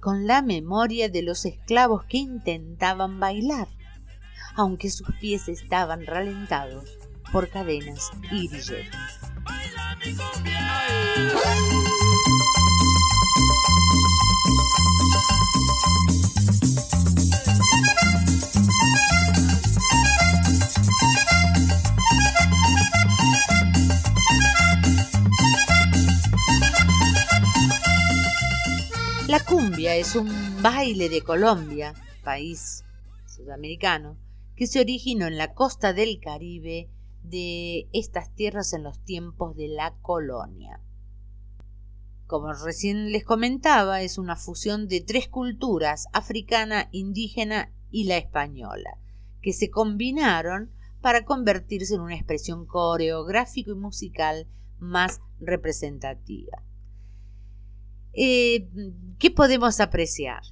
con la memoria de los esclavos que intentaban bailar, aunque sus pies estaban ralentados por cadenas y grilletes. La cumbia es un baile de Colombia, país sudamericano, que se originó en la costa del Caribe de estas tierras en los tiempos de la colonia. Como recién les comentaba, es una fusión de tres culturas, africana, indígena y la española, que se combinaron para convertirse en una expresión coreográfico y musical más representativa. Eh, ¿Qué podemos apreciar?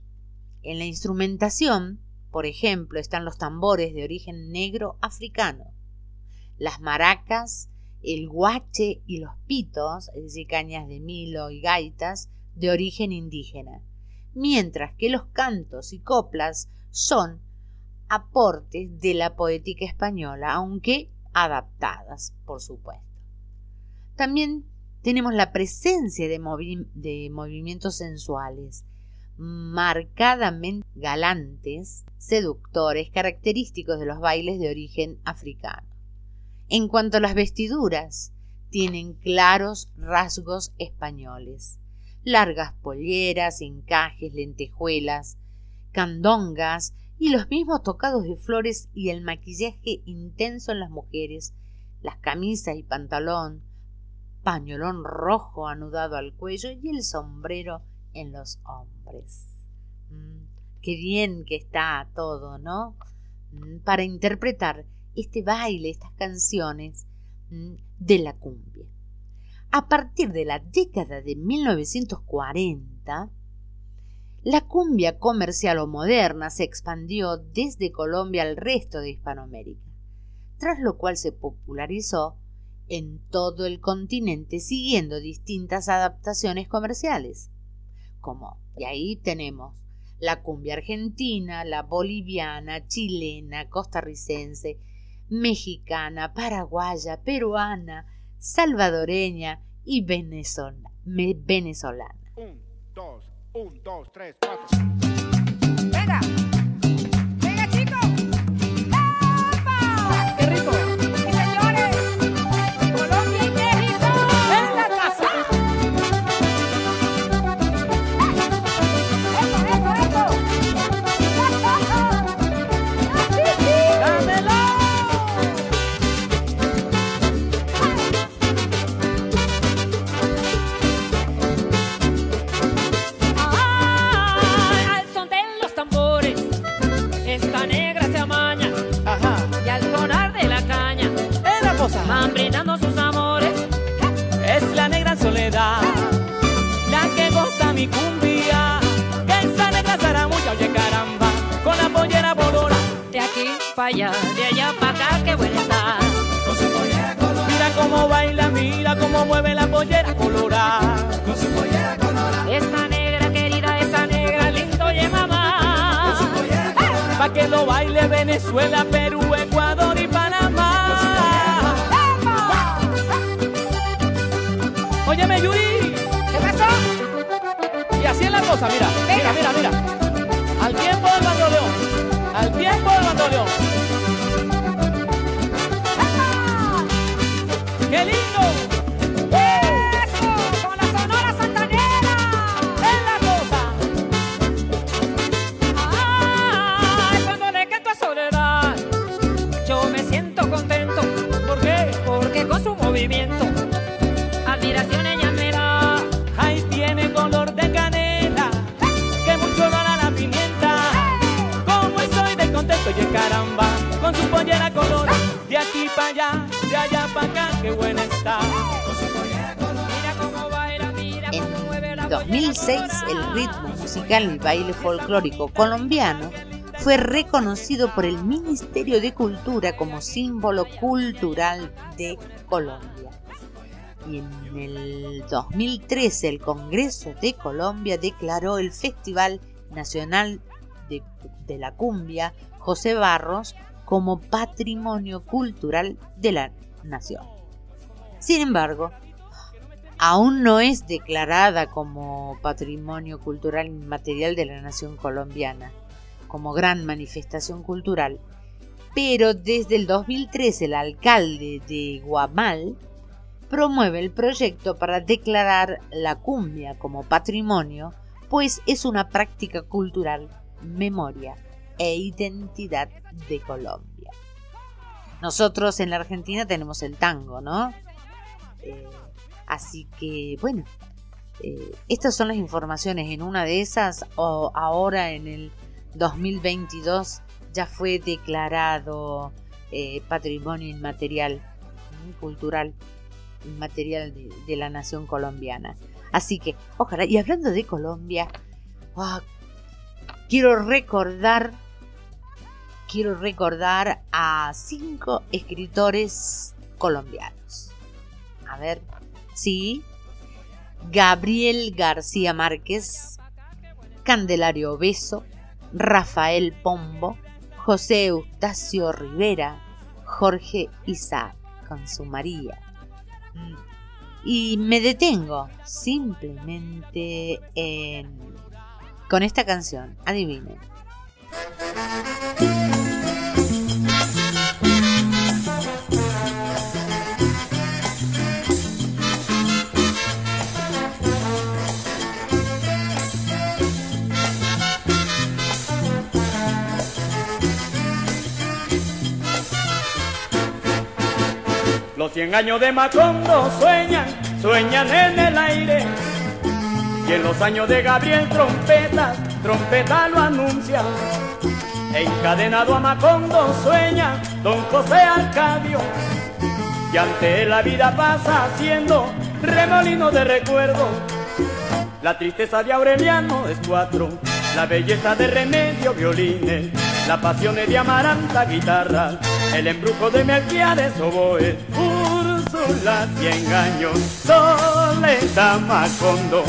En la instrumentación, por ejemplo, están los tambores de origen negro africano, las maracas, el guache y los pitos, es decir, cañas de milo y gaitas, de origen indígena, mientras que los cantos y coplas son aportes de la poética española, aunque adaptadas, por supuesto. También tenemos la presencia de, de movimientos sensuales, marcadamente galantes, seductores, característicos de los bailes de origen africano. En cuanto a las vestiduras, tienen claros rasgos españoles. Largas polleras, encajes, lentejuelas, candongas y los mismos tocados de flores y el maquillaje intenso en las mujeres, las camisas y pantalón, pañolón rojo anudado al cuello y el sombrero en los hombres. Mm, qué bien que está todo, ¿no? Mm, para interpretar este baile, estas canciones mm, de la cumbia. A partir de la década de 1940, la cumbia comercial o moderna se expandió desde Colombia al resto de Hispanoamérica, tras lo cual se popularizó en todo el continente siguiendo distintas adaptaciones comerciales. Como, y ahí tenemos la cumbia argentina, la boliviana, chilena, costarricense, mexicana, paraguaya, peruana, salvadoreña y venezolana. Un, dos, un, dos, tres, cuatro. Venga. Venga, de allá para acá, qué buena está. Mira cómo baila, mira cómo mueve la pollera colorada. Con su pollera colorada. Esa negra querida, esa negra lindo, oye mamá. Pa' que lo baile Venezuela, Perú, Ecuador y Panamá. Óyeme, Yuri. ¿Qué pasó? Y así es la cosa, mira. Mira, mira, mira. Al tiempo del bandoleón. Al tiempo del bandoleón. De allá para acá, qué buena está. Mira cómo baila, mira cómo mueve la En 2006, el ritmo musical y baile folclórico colombiano fue reconocido por el Ministerio de Cultura como símbolo cultural de Colombia. Y en el 2013 el Congreso de Colombia declaró el Festival Nacional de, de la Cumbia José Barros como Patrimonio Cultural de la Nación. Sin embargo, aún no es declarada como Patrimonio Cultural Inmaterial de la Nación Colombiana, como gran manifestación cultural, pero desde el 2013 el alcalde de Guamal promueve el proyecto para declarar la cumbia como patrimonio, pues es una práctica cultural, memoria e identidad de Colombia. Nosotros en la Argentina tenemos el tango, ¿no? Eh, así que, bueno, eh, estas son las informaciones. En una de esas, o ahora en el 2022, ya fue declarado eh, patrimonio inmaterial, cultural, inmaterial de, de la nación colombiana. Así que, ojalá, y hablando de Colombia, ah, quiero recordar, quiero recordar a cinco escritores colombianos. A ver, sí, Gabriel García Márquez, Candelario Beso, Rafael Pombo, José Eustacio Rivera, Jorge Isaac con su María. Y me detengo simplemente en... con esta canción, adivinen. Los cien años de Macondo sueñan, sueñan en el aire. Y en los años de Gabriel trompeta, trompeta lo anuncia. Encadenado a Macondo sueña don José Arcadio. Y ante la vida pasa haciendo remolino de recuerdo. La tristeza de Aureliano es cuatro, la belleza de Remedio violines, la pasión de Amaranta guitarra, el embrujo de Melquiades oboe. Úrsula, Úrsula, cien años, Soledad Macondo.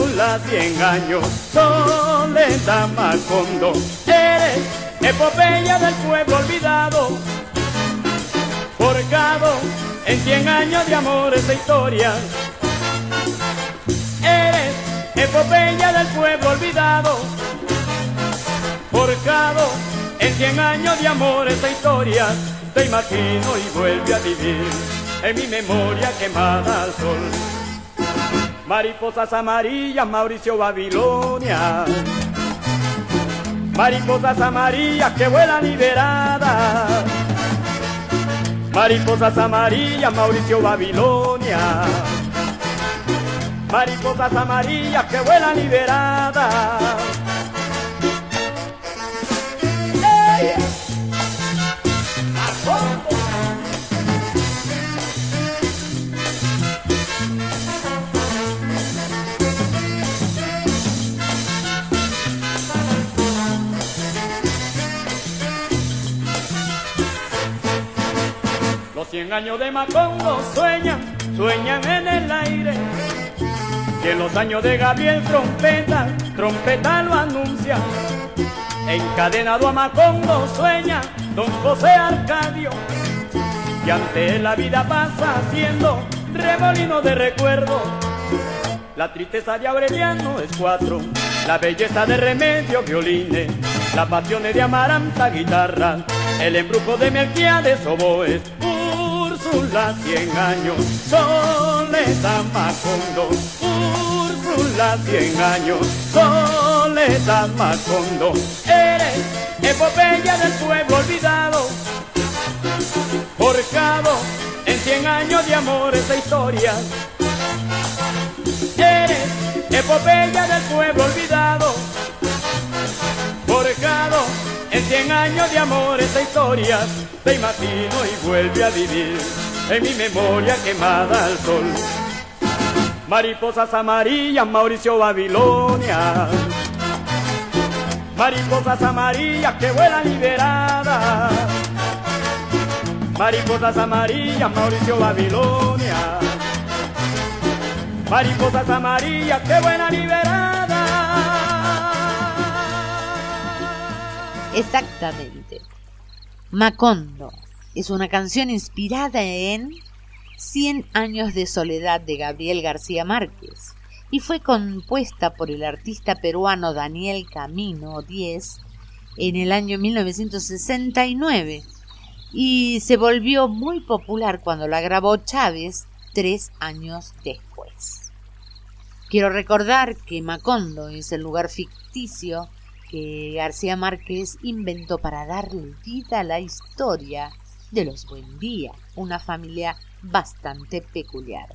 Úrsula, cien años, Soledad Macondo. Eres epopeya del pueblo olvidado, forjado en cien años de amor esta historia. Eres epopeya del pueblo olvidado, forjado en cien años de amor esta historia. Te imagino y vuelve a vivir en mi memoria quemada al sol. Mariposas amarillas, Mauricio Babilonia. Mariposas amarillas que vuelan liberadas. Mariposas amarillas, Mauricio Babilonia. Mariposas amarillas que vuelan liberadas. Los cien años de Macondo sueñan, sueñan en el aire. Y en los años de Gabriel trompeta, trompeta lo anuncia. Encadenado a Macondo sueña don José Arcadio. Y ante él la vida pasa haciendo remolino de recuerdos. La tristeza de Aureliano es cuatro, la belleza de Remedio violines, la pasión de Amaranta guitarra, el embrujo de Melquiades oboes, Úrsula cien años, Soledad Macondo, Úrsula cien años, Soledad Macondo, eres epopeya del pueblo olvidado, forjado en cien años de amor esta historia. Eres epopeya del pueblo olvidado, forjado en cien años de amor esta historia. Te imagino y vuelve a vivir en mi memoria quemada al sol. Mariposas amarillas, Mauricio Babilonia. Mariposas amarillas que vuelan liberadas. Mariposas amarillas, Mauricio Babilonia. Mariposas amarillas, qué buena liberada. Exactamente. Macondo es una canción inspirada en Cien años de soledad de Gabriel García Márquez y fue compuesta por el artista peruano Daniel Camino Diez en el año 1969 y se volvió muy popular cuando la grabó Chávez tres años después. Quiero recordar que Macondo es el lugar ficticio que García Márquez inventó para darle vida a la historia de los Buendía, una familia bastante peculiar.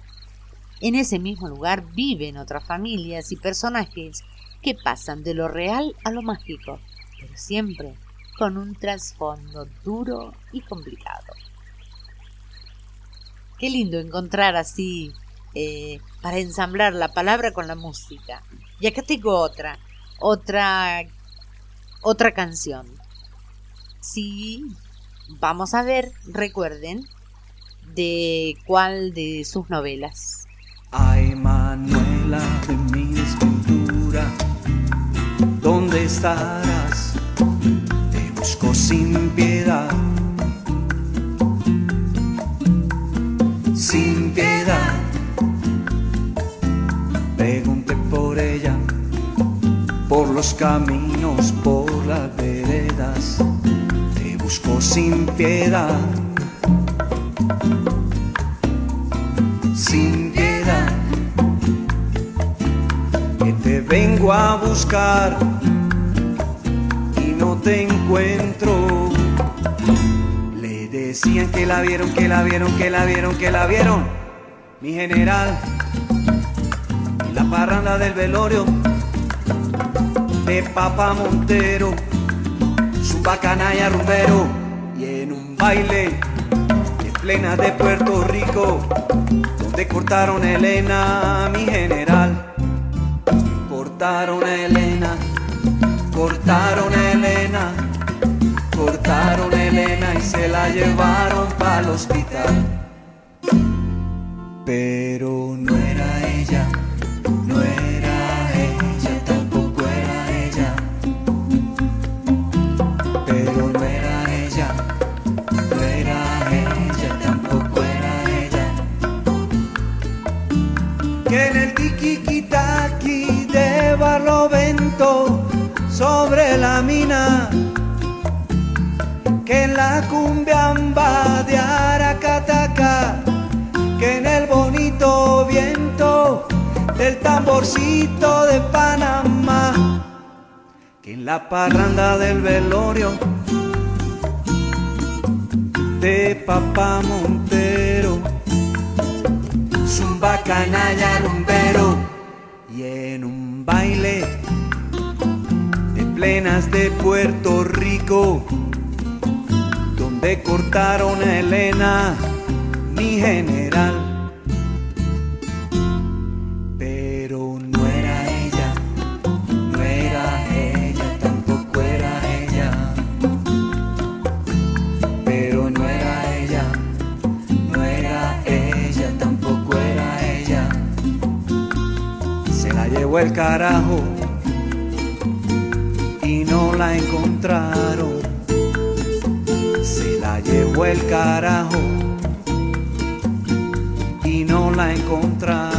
En ese mismo lugar viven otras familias y personajes que pasan de lo real a lo mágico, pero siempre con un trasfondo duro y complicado. Qué lindo encontrar así eh, para ensamblar la palabra con la música. Y acá tengo otra, otra, otra canción. Sí, vamos a ver, recuerden, de cuál de sus novelas. Ay, Manuela de mi desventura, ¿dónde estarás? Te busco sin piedad, los caminos, por las veredas. Te busco sin piedad. Sin piedad, que te vengo a buscar y no te encuentro. Le decían que la vieron, que la vieron, que la vieron, que la vieron. Mi general, y la parranda del velorio de Papa Montero, su bacanaya rumbero y en un baile en plena de Puerto Rico, donde cortaron a Elena, mi general. Cortaron a Elena, cortaron a Elena, cortaron a Elena y se la llevaron para el hospital. Pero no sobre la mina que en la cumbia amba de Aracataca, que en el bonito viento del tamborcito de Panamá, que en la parranda del velorio de Papá Montero, zumba canalla rumbero y en un baile de plenas de Puerto Rico donde cortaron a Elena, mi general. Carajo y no la encontraron se la llevó el carajo y no la encontraron.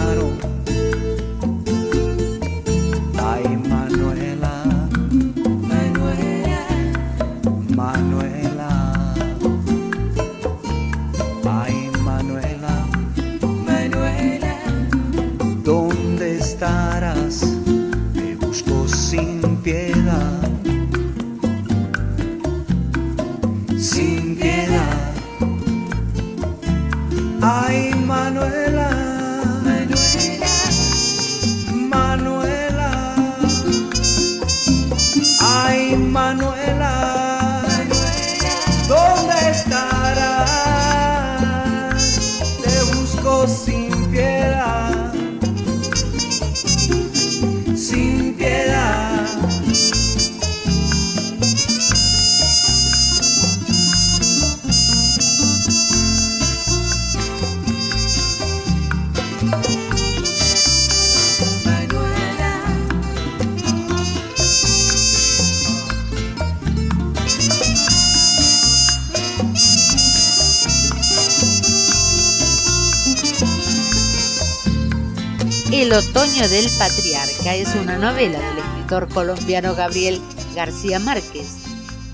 Del patriarca es una novela del escritor colombiano Gabriel García Márquez,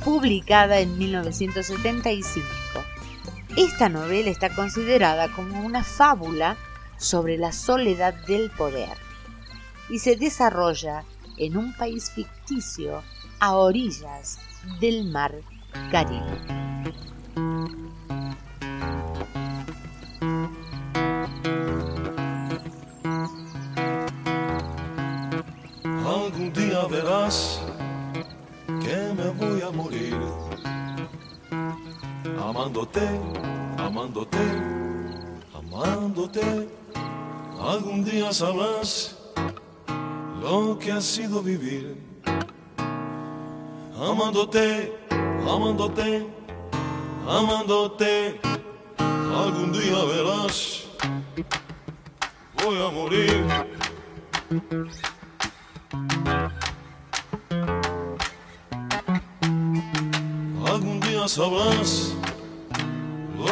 publicada en 1975. Esta novela está considerada como una fábula sobre la soledad del poder y se desarrolla en un país ficticio a orillas del mar Caribe. Amándote, amándote, amándote. Algún día sabrás lo que ha sido vivir amándote, amándote, amándote. Algún día verás, voy a morir. Algún día sabrás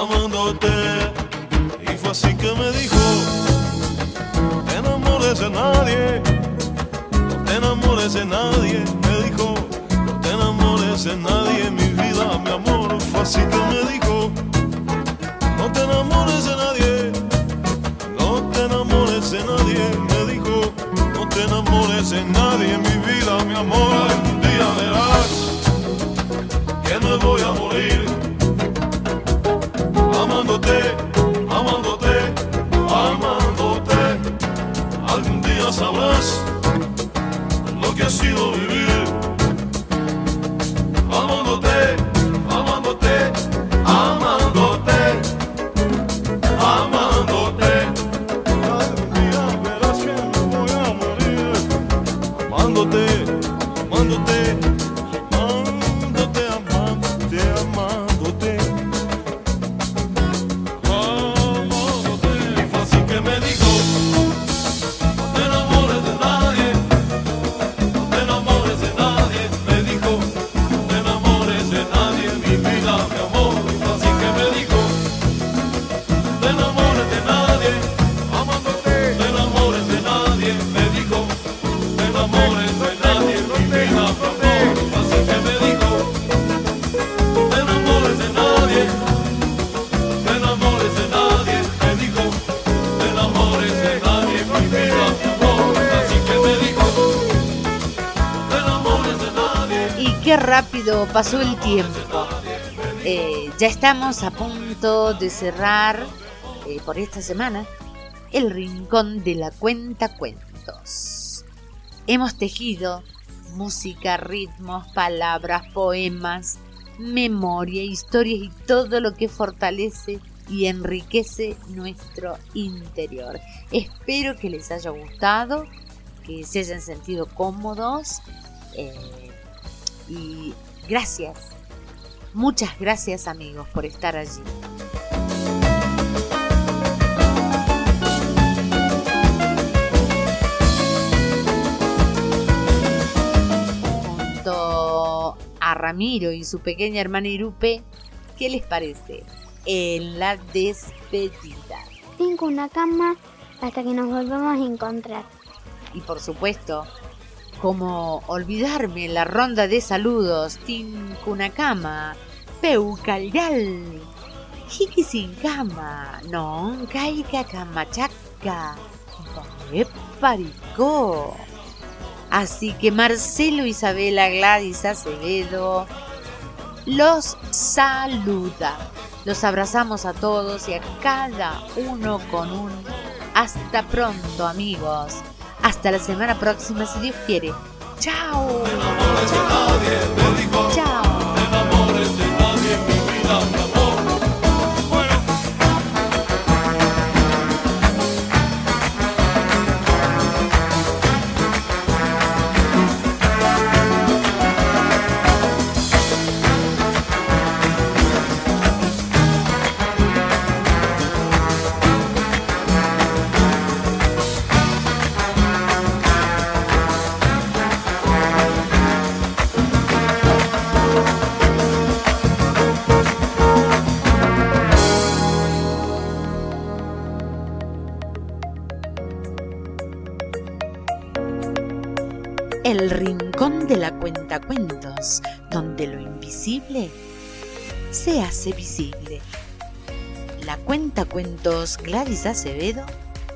amándote. Y fue así que me dijo, no te enamores de nadie, no te enamores de nadie, me dijo, no te enamores de nadie, mi vida, mi amor. Fue así que me dijo, no te enamores de nadie, no te enamores de nadie, me dijo, no te enamores de nadie, mi vida, mi amor. Algún día verás que me voy a morir amándote, amándote, amándote. Algún día sabrás lo que ha sido vivir pasó el tiempo. Eh, ya estamos a punto de cerrar eh, por esta semana el rincón de la cuenta cuentos. Hemos tejido música, ritmos, palabras, poemas, memoria, historias y todo lo que fortalece y enriquece nuestro interior. Espero que les haya gustado, que se hayan sentido cómodos eh, y gracias, muchas gracias amigos por estar allí. Junto a Ramiro y su pequeña hermana Irupe, ¿qué les parece? En la despedida. Tengo una cama hasta que nos volvamos a encontrar. Y por supuesto, como olvidarme la ronda de saludos, Tin Kunakama, Peucayal, Jiki sin cama, non caiga camachaca, paricó. Así que Marcelo, Isabela, Gladys, Acevedo, los saluda. Los abrazamos a todos y a cada uno con un hasta pronto amigos. Hasta la semana próxima si Dios quiere. Chao. Chao. El rincón de la cuentacuentos, donde lo invisible se hace visible. La cuentacuentos Gladys Acevedo,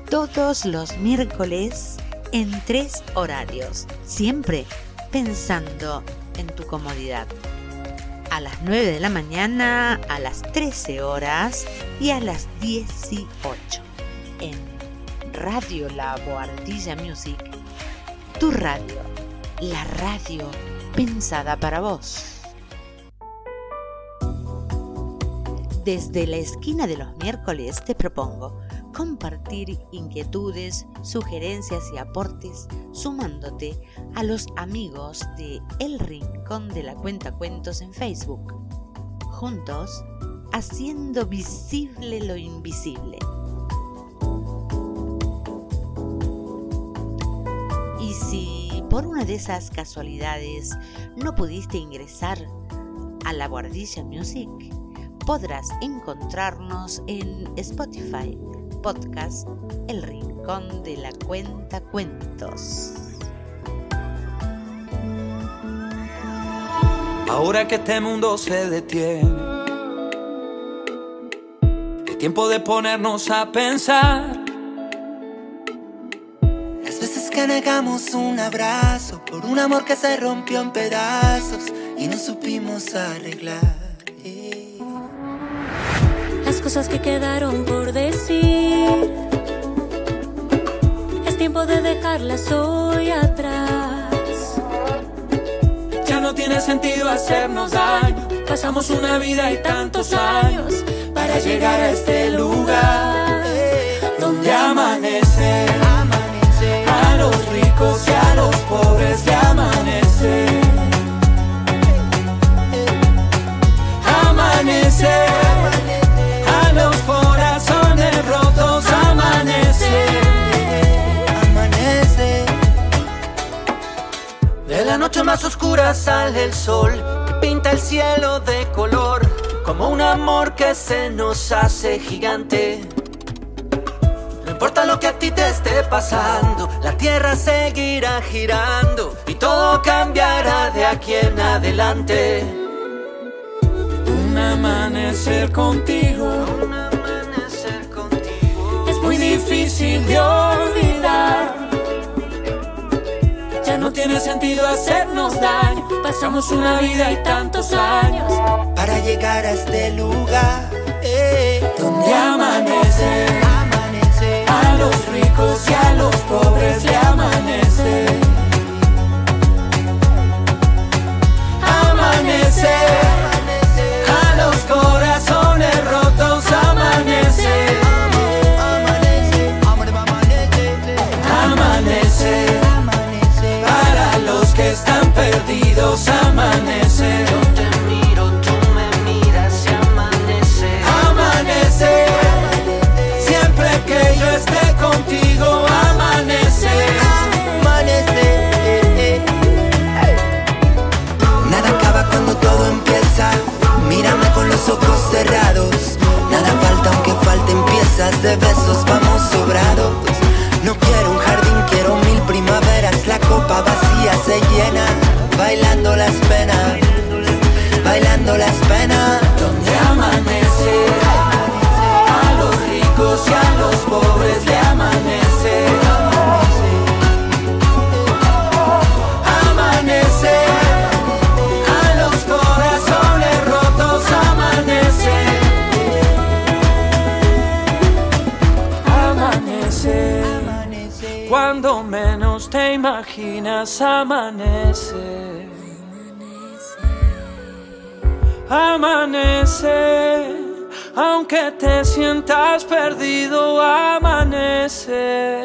todos los miércoles en tres horarios, siempre pensando en tu comodidad. A las 9 de la mañana, a las 13 horas y a las 18 en Radio La Boardilla Music, tu radio, la radio pensada para vos. Desde la esquina de los miércoles te propongo compartir inquietudes, sugerencias y aportes sumándote a los amigos de El Rincón de la Cuenta Cuentos en Facebook. Juntos, haciendo visible lo invisible. Y si por una de esas casualidades no pudiste ingresar a la Guardilla Music, podrás encontrarnos en Spotify, podcast El Rincón de la Cuenta Cuentos. Ahora que este mundo se detiene, es tiempo de ponernos a pensar. Negamos un abrazo por un amor que se rompió en pedazos y no supimos arreglar. Las cosas que quedaron por decir. Es tiempo de dejarlas hoy atrás. Ya no tiene sentido hacernos daño. Pasamos una vida y tantos años para llegar a este lugar donde amanece. Ricos y a los pobres le amanece. Amanece. A los corazones rotos amanece. Amanece. De la noche más oscura sale el sol y pinta el cielo de color como un amor que se nos hace gigante. No importa lo que a ti te esté pasando, la tierra seguirá girando y todo cambiará de aquí en adelante. Un amanecer contigo. Es muy difícil de olvidar. Ya no tiene sentido hacernos daño. Pasamos una vida y tantos años para llegar a este lugar eh, donde amanece. A los ricos y a los pobres le amanece. Amanece. A los corazones rotos amanece. Amanece. Para los que están perdidos amanece. Ojos cerrados. Nada falta aunque falten piezas de besos, vamos sobrados. No quiero un jardín, quiero mil primaveras. La copa vacía se llena, bailando las penas, bailando las penas. Imaginas amanece. Amanece. Aunque te sientas perdido. Amanece.